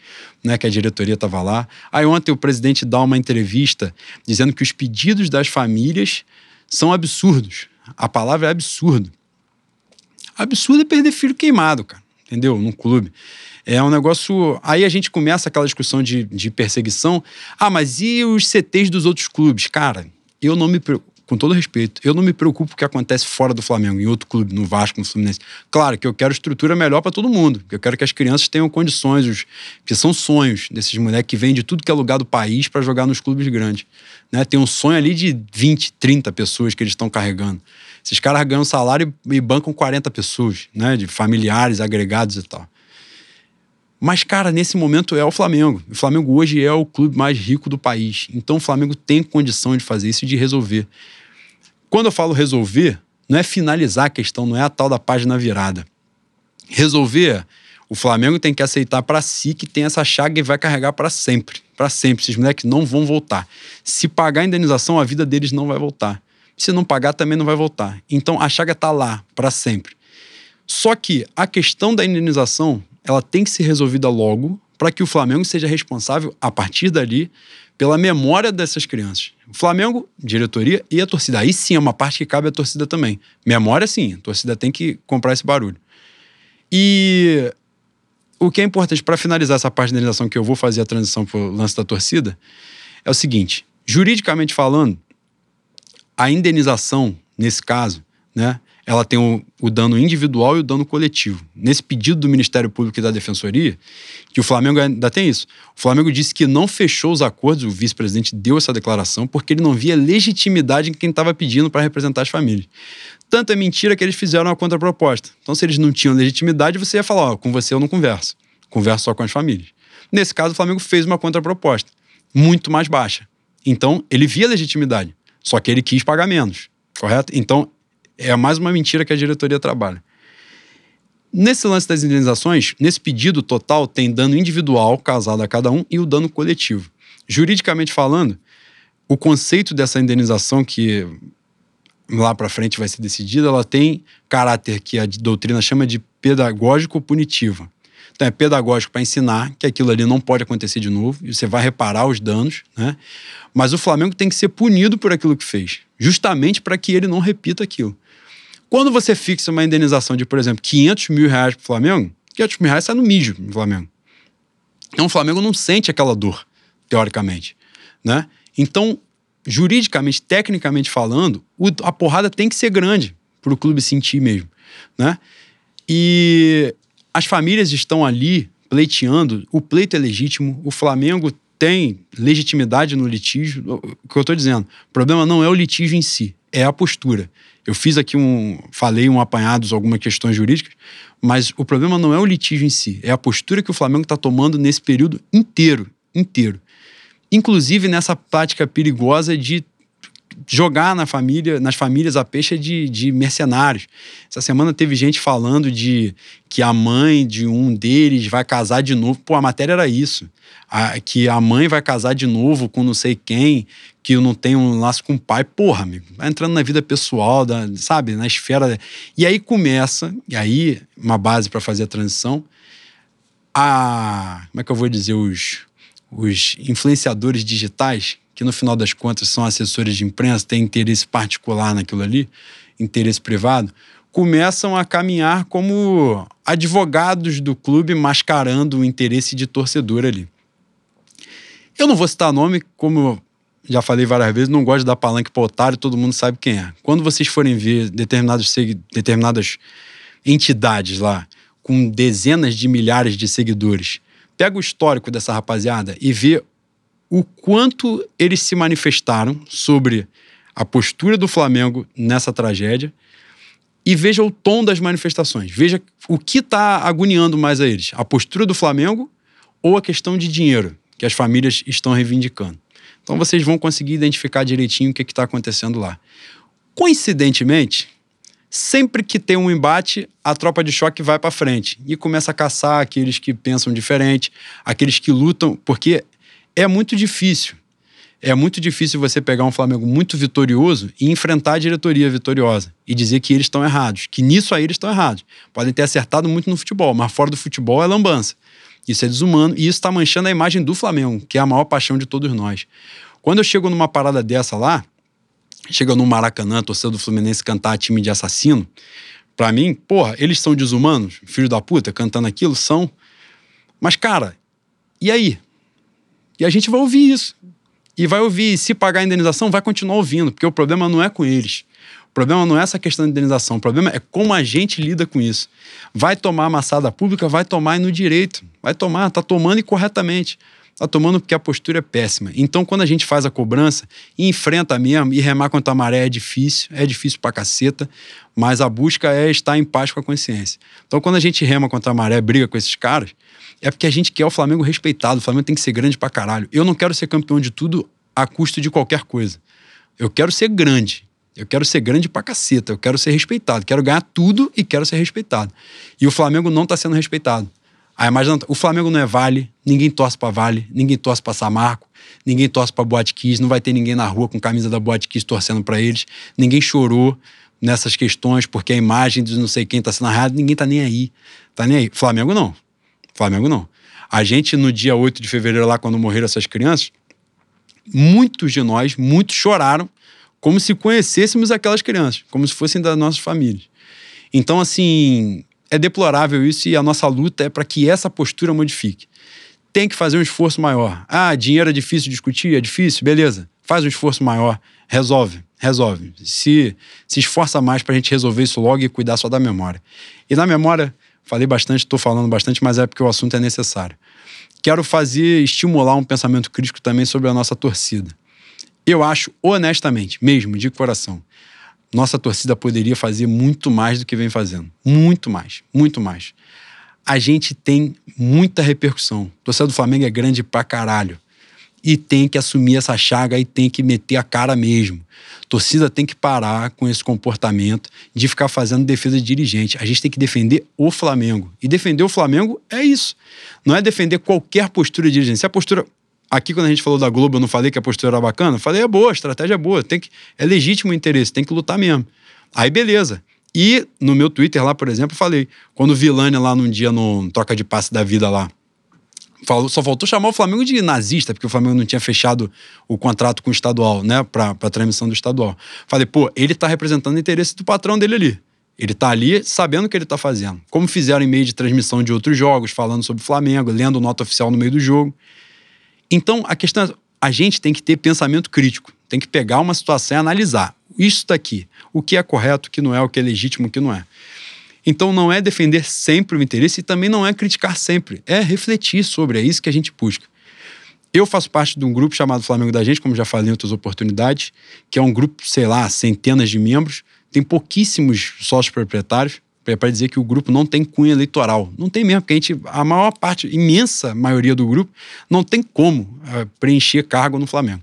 né? Que a diretoria estava lá. Aí ontem o presidente dá uma entrevista dizendo que os pedidos das famílias são absurdos. A palavra é absurdo. Absurdo é perder filho queimado, cara. Entendeu? Num clube. É um negócio. Aí a gente começa aquela discussão de, de perseguição. Ah, mas e os CTs dos outros clubes? Cara, eu não me preocupo com todo respeito, eu não me preocupo com o que acontece fora do Flamengo, em outro clube, no Vasco, no Fluminense. Claro que eu quero estrutura melhor para todo mundo, eu quero que as crianças tenham condições, os, que são sonhos desses moleques que vêm de tudo que é lugar do país para jogar nos clubes grandes. Né? Tem um sonho ali de 20, 30 pessoas que eles estão carregando. Esses caras ganham salário e bancam 40 pessoas, né? De familiares, agregados e tal. Mas, cara, nesse momento é o Flamengo. O Flamengo hoje é o clube mais rico do país. Então o Flamengo tem condição de fazer isso e de resolver. Quando eu falo resolver, não é finalizar a questão, não é a tal da página virada. Resolver, o Flamengo tem que aceitar para si que tem essa chaga e vai carregar para sempre. Para sempre. Esses moleques não vão voltar. Se pagar a indenização, a vida deles não vai voltar. Se não pagar, também não vai voltar. Então a chaga está lá para sempre. Só que a questão da indenização ela tem que ser resolvida logo para que o Flamengo seja responsável, a partir dali, pela memória dessas crianças. O Flamengo, diretoria e a torcida. Aí sim é uma parte que cabe à torcida também. Memória, sim, a torcida tem que comprar esse barulho. E o que é importante para finalizar essa parte da indenização, que eu vou fazer a transição para o lance da torcida, é o seguinte: juridicamente falando, a indenização, nesse caso, né, ela tem o, o, dano individual e o dano coletivo. Nesse pedido do Ministério Público e da Defensoria, que o Flamengo ainda tem isso. O Flamengo disse que não fechou os acordos, o vice-presidente deu essa declaração, porque ele não via legitimidade em quem estava pedindo para representar as famílias. Tanto é mentira que eles fizeram a contraproposta. Então, se eles não tinham legitimidade, você ia falar: ó, com você eu não converso, converso só com as famílias. Nesse caso, o Flamengo fez uma contraproposta, muito mais baixa. Então, ele via legitimidade, só que ele quis pagar menos, correto? Então, é mais uma mentira que a diretoria trabalha. Nesse lance das indenizações, nesse pedido total, tem dano individual causado a cada um e o dano coletivo. Juridicamente falando, o conceito dessa indenização que lá para frente vai ser decidida, ela tem caráter que a doutrina chama de pedagógico punitivo. Então é pedagógico para ensinar que aquilo ali não pode acontecer de novo e você vai reparar os danos, né? Mas o Flamengo tem que ser punido por aquilo que fez, justamente para que ele não repita aquilo. Quando você fixa uma indenização de, por exemplo, 500 mil reais para o Flamengo, 500 mil reais sai no mijo no Flamengo. Então o Flamengo não sente aquela dor, teoricamente. Né? Então, juridicamente, tecnicamente falando, a porrada tem que ser grande para o clube sentir mesmo. Né? E as famílias estão ali pleiteando, o pleito é legítimo, o Flamengo tem legitimidade no litígio. O que eu estou dizendo, o problema não é o litígio em si, é a postura. Eu fiz aqui um. Falei um apanhado de algumas questões jurídicas, mas o problema não é o litígio em si, é a postura que o Flamengo está tomando nesse período inteiro inteiro. Inclusive nessa prática perigosa de jogar na família, nas famílias a peixe de, de mercenários. Essa semana teve gente falando de que a mãe de um deles vai casar de novo. Pô, a matéria era isso. A, que a mãe vai casar de novo com não sei quem, que não tem um laço com o pai. Porra, amigo, vai entrando na vida pessoal, da, sabe, na esfera. E aí começa, e aí, uma base para fazer a transição, a. Como é que eu vou dizer? Os, os influenciadores digitais que no final das contas são assessores de imprensa, têm interesse particular naquilo ali, interesse privado, começam a caminhar como advogados do clube mascarando o interesse de torcedor ali. Eu não vou citar nome, como já falei várias vezes, não gosto de dar palanque para otário, todo mundo sabe quem é. Quando vocês forem ver determinados determinadas entidades lá com dezenas de milhares de seguidores, pega o histórico dessa rapaziada e vê o quanto eles se manifestaram sobre a postura do Flamengo nessa tragédia e veja o tom das manifestações. Veja o que está agoniando mais a eles: a postura do Flamengo ou a questão de dinheiro que as famílias estão reivindicando. Então vocês vão conseguir identificar direitinho o que está acontecendo lá. Coincidentemente, sempre que tem um embate, a tropa de choque vai para frente e começa a caçar aqueles que pensam diferente, aqueles que lutam, porque é muito difícil. É muito difícil você pegar um Flamengo muito vitorioso e enfrentar a diretoria vitoriosa e dizer que eles estão errados, que nisso aí eles estão errados. Podem ter acertado muito no futebol, mas fora do futebol é lambança. Isso é desumano e isso está manchando a imagem do Flamengo, que é a maior paixão de todos nós. Quando eu chego numa parada dessa lá, chega no Maracanã, a torcida do Fluminense cantar time de assassino, para mim, porra, eles são desumanos, filho da puta, cantando aquilo, são. Mas, cara, e aí? E a gente vai ouvir isso. E vai ouvir, se pagar a indenização, vai continuar ouvindo, porque o problema não é com eles. O problema não é essa questão de indenização, o problema é como a gente lida com isso. Vai tomar amassada pública, vai tomar no direito. Vai tomar, tá tomando e corretamente. Tá tomando porque a postura é péssima. Então, quando a gente faz a cobrança enfrenta mesmo, e remar contra a maré é difícil, é difícil pra caceta, mas a busca é estar em paz com a consciência. Então, quando a gente rema contra a maré, briga com esses caras, é porque a gente quer o Flamengo respeitado. O Flamengo tem que ser grande pra caralho. Eu não quero ser campeão de tudo a custo de qualquer coisa. Eu quero ser grande. Eu quero ser grande pra caceta, eu quero ser respeitado, quero ganhar tudo e quero ser respeitado. E o Flamengo não tá sendo respeitado. A imagem, o Flamengo não é Vale, ninguém torce para Vale, ninguém torce para Samarco, ninguém torce para Boate Kiss, não vai ter ninguém na rua com camisa da Boate Kiss torcendo para eles, ninguém chorou nessas questões porque a imagem de não sei quem tá sendo narrada, ninguém tá nem aí. Tá nem aí. Flamengo não. Flamengo não. A gente no dia 8 de fevereiro lá quando morreram essas crianças, muitos de nós, muitos choraram como se conhecêssemos aquelas crianças, como se fossem das nossas famílias. Então, assim, é deplorável isso e a nossa luta é para que essa postura modifique. Tem que fazer um esforço maior. Ah, dinheiro é difícil discutir? É difícil? Beleza. Faz um esforço maior. Resolve. Resolve. Se, se esforça mais para a gente resolver isso logo e cuidar só da memória. E na memória, falei bastante, estou falando bastante, mas é porque o assunto é necessário. Quero fazer, estimular um pensamento crítico também sobre a nossa torcida. Eu acho, honestamente, mesmo, de coração, nossa torcida poderia fazer muito mais do que vem fazendo. Muito mais, muito mais. A gente tem muita repercussão. A torcida do Flamengo é grande pra caralho. E tem que assumir essa chaga e tem que meter a cara mesmo. Torcida tem que parar com esse comportamento de ficar fazendo defesa de dirigente. A gente tem que defender o Flamengo. E defender o Flamengo é isso. Não é defender qualquer postura de dirigente. Se a postura Aqui, quando a gente falou da Globo, eu não falei que a postura era bacana? Eu falei, é boa, a estratégia é boa, tem que, é legítimo o interesse, tem que lutar mesmo. Aí, beleza. E no meu Twitter lá, por exemplo, eu falei, quando o Vilani lá num dia no Troca de Passe da Vida lá, falou, só faltou chamar o Flamengo de nazista, porque o Flamengo não tinha fechado o contrato com o estadual, né, pra, pra transmissão do estadual. Falei, pô, ele tá representando o interesse do patrão dele ali. Ele tá ali sabendo o que ele tá fazendo. Como fizeram em meio de transmissão de outros jogos, falando sobre o Flamengo, lendo nota oficial no meio do jogo. Então, a questão é, a gente tem que ter pensamento crítico, tem que pegar uma situação e analisar. Isso daqui, o que é correto, o que não é, o que é legítimo, o que não é. Então, não é defender sempre o interesse e também não é criticar sempre, é refletir sobre, é isso que a gente busca. Eu faço parte de um grupo chamado Flamengo da Gente, como já falei em outras oportunidades, que é um grupo, sei lá, centenas de membros, tem pouquíssimos sócios proprietários, é para dizer que o grupo não tem cunha eleitoral. Não tem mesmo, porque a, gente, a maior parte, imensa maioria do grupo, não tem como uh, preencher cargo no Flamengo.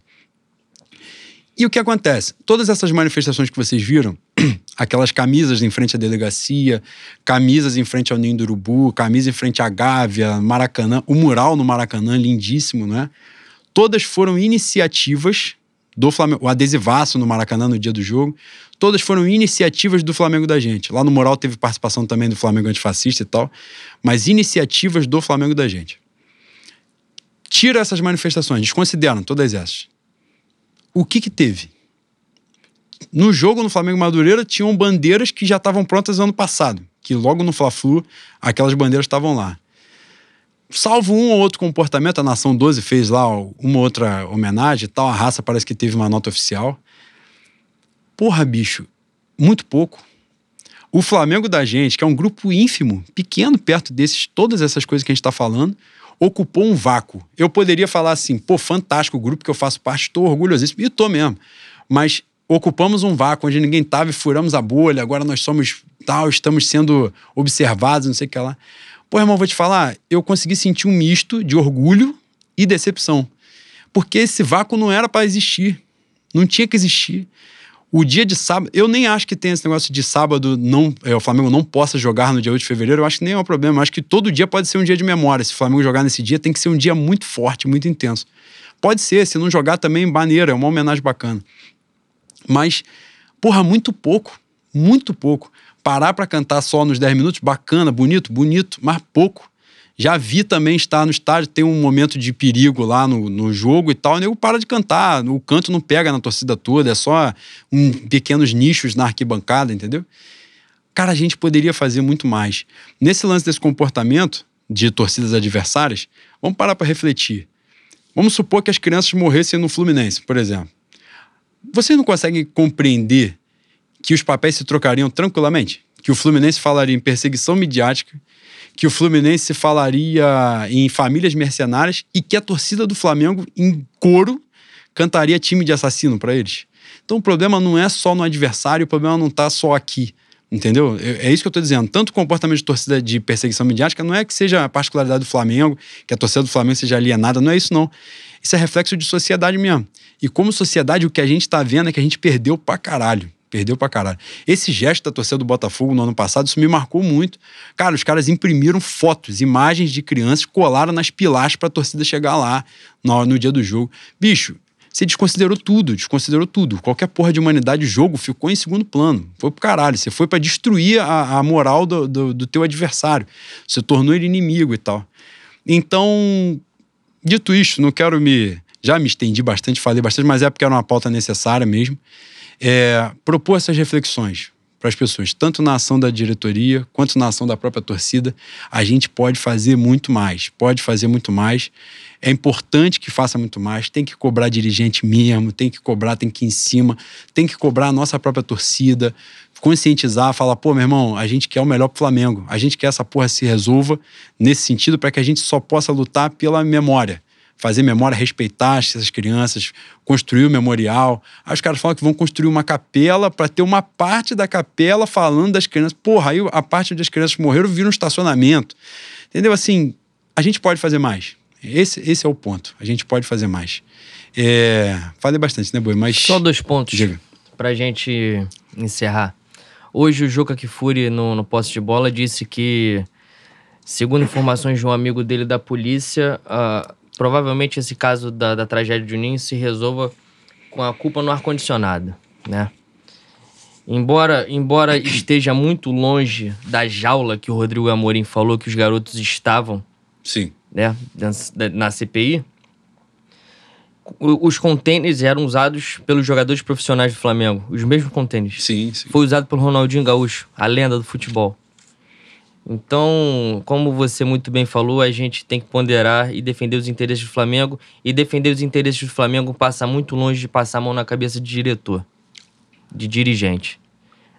E o que acontece? Todas essas manifestações que vocês viram, aquelas camisas em frente à delegacia, camisas em frente ao Ninho do Urubu, camisa em frente à Gávea, Maracanã, o mural no Maracanã, lindíssimo, né? Todas foram iniciativas do Flamengo, o adesivaço no Maracanã no dia do jogo, todas foram iniciativas do Flamengo da gente. Lá no Moral teve participação também do Flamengo antifascista e tal, mas iniciativas do Flamengo da gente. Tira essas manifestações, desconsideram todas essas. O que que teve? No jogo no Flamengo Madureira tinham bandeiras que já estavam prontas ano passado, que logo no Fla-Flu aquelas bandeiras estavam lá salvo um ou outro comportamento, a Nação 12 fez lá uma outra homenagem e tal, a raça parece que teve uma nota oficial. Porra, bicho, muito pouco. O Flamengo da gente, que é um grupo ínfimo, pequeno perto desses, todas essas coisas que a gente está falando, ocupou um vácuo. Eu poderia falar assim, pô, fantástico o grupo que eu faço parte, estou orgulhosíssimo, e estou mesmo. Mas ocupamos um vácuo onde ninguém estava e furamos a bolha, agora nós somos tal, estamos sendo observados, não sei o que lá. Pô, irmão, vou te falar, eu consegui sentir um misto de orgulho e decepção. Porque esse vácuo não era para existir. Não tinha que existir. O dia de sábado, eu nem acho que tem esse negócio de sábado, não, é, o Flamengo não possa jogar no dia 8 de fevereiro, eu acho que nem é um problema. Eu acho que todo dia pode ser um dia de memória. Se o Flamengo jogar nesse dia, tem que ser um dia muito forte, muito intenso. Pode ser, se não jogar também, maneiro, é uma homenagem bacana. Mas, porra, muito pouco, muito pouco. Parar para cantar só nos 10 minutos, bacana, bonito, bonito, mas pouco. Já vi também estar no estádio, tem um momento de perigo lá no, no jogo e tal, o nego para de cantar, o canto não pega na torcida toda, é só um, pequenos nichos na arquibancada, entendeu? Cara, a gente poderia fazer muito mais. Nesse lance desse comportamento de torcidas adversárias, vamos parar para refletir. Vamos supor que as crianças morressem no Fluminense, por exemplo. Vocês não conseguem compreender que os papéis se trocariam tranquilamente? Que o Fluminense falaria em perseguição midiática que o Fluminense falaria em famílias mercenárias e que a torcida do Flamengo, em coro, cantaria time de assassino para eles. Então o problema não é só no adversário, o problema não está só aqui. Entendeu? É, é isso que eu estou dizendo. Tanto o comportamento de torcida de perseguição midiática não é que seja a particularidade do Flamengo, que a torcida do Flamengo seja alienada, não é isso, não. Isso é reflexo de sociedade mesmo. E como sociedade, o que a gente está vendo é que a gente perdeu pra caralho. Perdeu pra caralho. Esse gesto da torcida do Botafogo no ano passado, isso me marcou muito. Cara, os caras imprimiram fotos, imagens de crianças, colaram nas pilastras pra torcida chegar lá no, no dia do jogo. Bicho, você desconsiderou tudo, desconsiderou tudo. Qualquer porra de humanidade, o jogo ficou em segundo plano. Foi pro caralho. Você foi para destruir a, a moral do, do, do, teu adversário. Você tornou ele inimigo e tal. Então, dito isto, não quero me. Já me estendi bastante, falei bastante, mas é porque era uma pauta necessária mesmo é, propor essas reflexões para as pessoas, tanto na ação da diretoria quanto na ação da própria torcida. A gente pode fazer muito mais, pode fazer muito mais. É importante que faça muito mais. Tem que cobrar dirigente mesmo, tem que cobrar, tem que ir em cima, tem que cobrar a nossa própria torcida, conscientizar, falar, pô, meu irmão, a gente quer o melhor pro Flamengo. A gente quer essa porra se resolva nesse sentido para que a gente só possa lutar pela memória fazer memória, respeitar essas crianças, construir o memorial. Aí os caras falam que vão construir uma capela para ter uma parte da capela falando das crianças. Porra, aí a parte das crianças que morreram vira um estacionamento. Entendeu? Assim, a gente pode fazer mais. Esse, esse é o ponto. A gente pode fazer mais. É, falei bastante, né, Boi? Mas. Só dois pontos Diga. pra gente encerrar. Hoje o Juca Kifuri, no, no poste de bola, disse que, segundo informações de um amigo dele da polícia, uh, provavelmente esse caso da, da tragédia de Juninho se resolva com a culpa no ar-condicionado, né? Embora, embora esteja muito longe da jaula que o Rodrigo Amorim falou que os garotos estavam, sim, né, na CPI, os contêineres eram usados pelos jogadores profissionais do Flamengo, os mesmos contêineres. Sim, sim. Foi usado pelo Ronaldinho Gaúcho, a lenda do futebol. Então, como você muito bem falou, a gente tem que ponderar e defender os interesses do Flamengo. E defender os interesses do Flamengo passa muito longe de passar a mão na cabeça de diretor, de dirigente,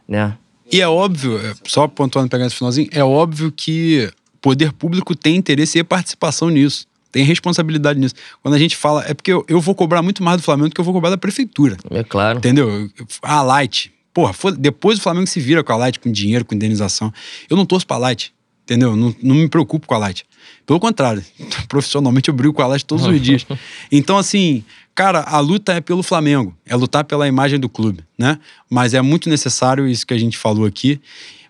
né? E é óbvio, é, só pontuando pegando esse finalzinho, é óbvio que poder público tem interesse e participação nisso. Tem responsabilidade nisso. Quando a gente fala, é porque eu, eu vou cobrar muito mais do Flamengo do que eu vou cobrar da prefeitura. É claro. Entendeu? A Light, Porra, foi, depois o Flamengo se vira com a Light, com dinheiro, com indenização. Eu não torço pra Light, entendeu? Não, não me preocupo com a Light. Pelo contrário, profissionalmente eu brigo com a Light todos os dias. Então, assim, cara, a luta é pelo Flamengo, é lutar pela imagem do clube, né? Mas é muito necessário isso que a gente falou aqui,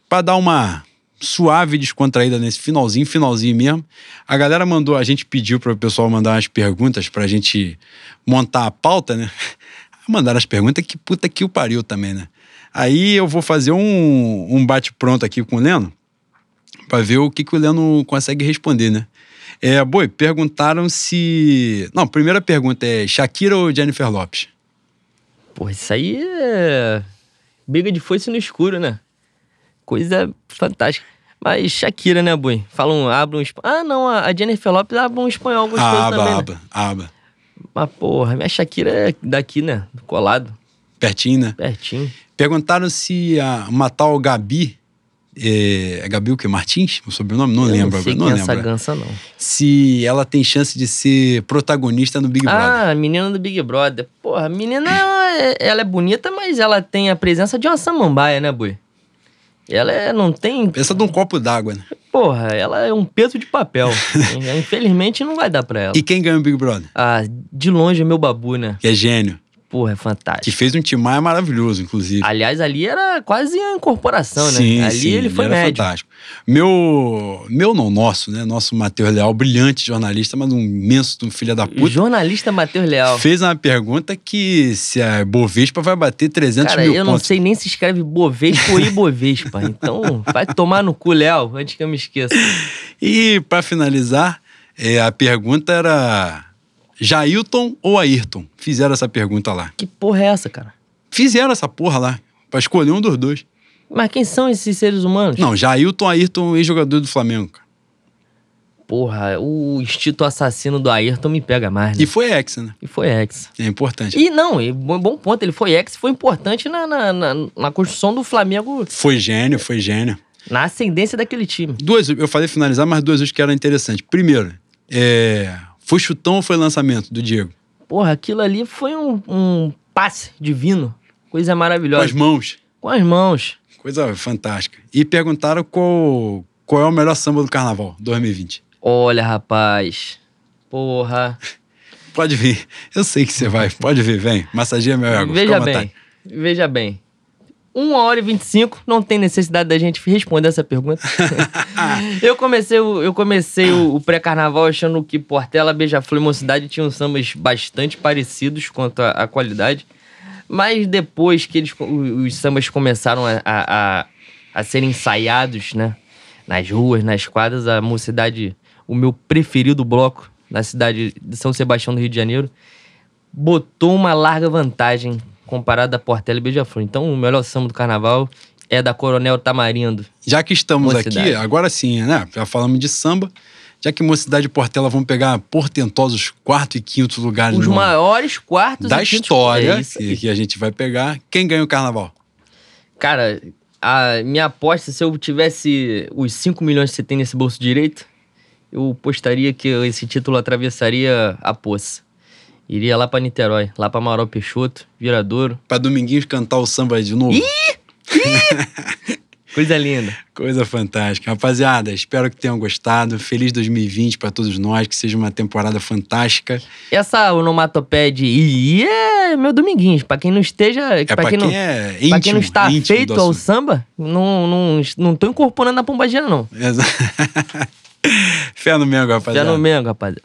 para dar uma suave descontraída nesse finalzinho, finalzinho mesmo. A galera mandou, a gente pediu para o pessoal mandar umas perguntas para a gente montar a pauta, né? Mandaram as perguntas que puta que o pariu também, né? Aí eu vou fazer um, um bate-pronto aqui com o Leno para ver o que, que o Leno consegue responder, né? É, boi, perguntaram se. Não, primeira pergunta é Shakira ou Jennifer Lopes? Pô, isso aí é. Briga de foice no escuro, né? Coisa fantástica. Mas Shakira, né, Boi? Falam, abre um espanhol. Ah, não, a Jennifer Lopes abre um espanhol gostoso aba, também. Aba, né? aba. Mas, porra, minha Shakira é daqui, né? Colado. Pertinho, né? Pertinho. Perguntaram se a, uma tal Gabi, é, é Gabi o que? Martins? O sobrenome? Não eu lembro não sei agora. Não lembro. essa gança, não. Se ela tem chance de ser protagonista no Big Brother. Ah, menina do Big Brother. Porra, a menina, ela é, é bonita, mas ela tem a presença de uma samambaia, né, boi? Ela é, não tem. Pensa de um copo d'água, né? Porra, ela é um peso de papel. Infelizmente não vai dar pra ela. E quem ganha o Big Brother? Ah, de longe é meu babu, né? Que é gênio. Porra, é fantástico. Que fez um timar maravilhoso, inclusive. Aliás, ali era quase a incorporação, né? Sim, ali sim, ele foi era médio. fantástico. Meu, meu não, nosso, né? Nosso Matheus Leal, brilhante jornalista, mas um imenso um filho da puta. Jornalista Matheus Leal. Fez uma pergunta que se a Bovespa vai bater 300 Cara, mil eu não pontos. sei nem se escreve Bovespa ou Ibovespa. então, vai tomar no cu, Léo, antes que eu me esqueça. E para finalizar, é, a pergunta era Jailton ou Ayrton? Fizeram essa pergunta lá. Que porra é essa, cara? Fizeram essa porra lá, pra escolher um dos dois. Mas quem são esses seres humanos? Não, Jailton, Ayrton, ex-jogador do Flamengo. cara. Porra, o instinto assassino do Ayrton me pega mais, né? E foi ex, né? E foi ex. É importante. E não, e bom ponto, ele foi ex, foi importante na, na, na, na construção do Flamengo, Foi gênio, foi gênio. na ascendência daquele time. Duas, eu falei finalizar, mas duas coisas que eram interessantes. Primeiro, é, foi chutão ou foi lançamento do Diego? Porra, aquilo ali foi um, um passe divino. Coisa Com maravilhosa. as mãos. Com as mãos. Coisa fantástica. E perguntaram qual, qual é o melhor samba do carnaval 2020. Olha, rapaz. Porra. Pode vir. Eu sei que você vai. Pode vir, vem. Massageia meu ego. Veja vontade. bem. Veja bem. 1 hora e 25, não tem necessidade da gente responder essa pergunta. eu comecei, o- eu comecei o, o pré-carnaval achando que Portela, Beija-Flor e Mocidade tinham sambas bastante parecidos quanto à qualidade. Mas depois que eles, os sambas começaram a, a, a, serem ensaiados, né? Nas ruas, nas quadras, a Mocidade, o meu preferido bloco na cidade de São Sebastião do Rio de Janeiro, botou uma larga vantagem comparada a Portela e Beija-Flor. Então, o melhor samba do carnaval é da Coronel Tamarindo. Já que estamos Mocidade. aqui, agora sim, né? Já falamos de samba. Já que Mocidade e Portela vão pegar portentosos quarto e quinto lugares Os no- maiores quartos da e quintos- história É que a gente vai pegar. Quem ganha o carnaval? Cara, a minha aposta, se eu tivesse os 5 milhões que você tem nesse bolso direito, eu apostaria que esse título atravessaria a poça. Iria lá pra Niterói, lá pra Amaral Peixoto, Viradouro. Pra Dominguinhos cantar o samba de novo. Coisa linda. Coisa fantástica. Rapaziada, espero que tenham gostado. Feliz 2020 pra todos nós, que seja uma temporada fantástica. Essa onomatopeia de i é meu Dominguinhos. Pra quem não esteja. É pra pra quem, quem, não, é íntimo, pra quem não está feito ao samba, não, não, não tô incorporando a pombagira, não. Exa- Fé no Mengo, rapaziada. no Mengo, rapaziada.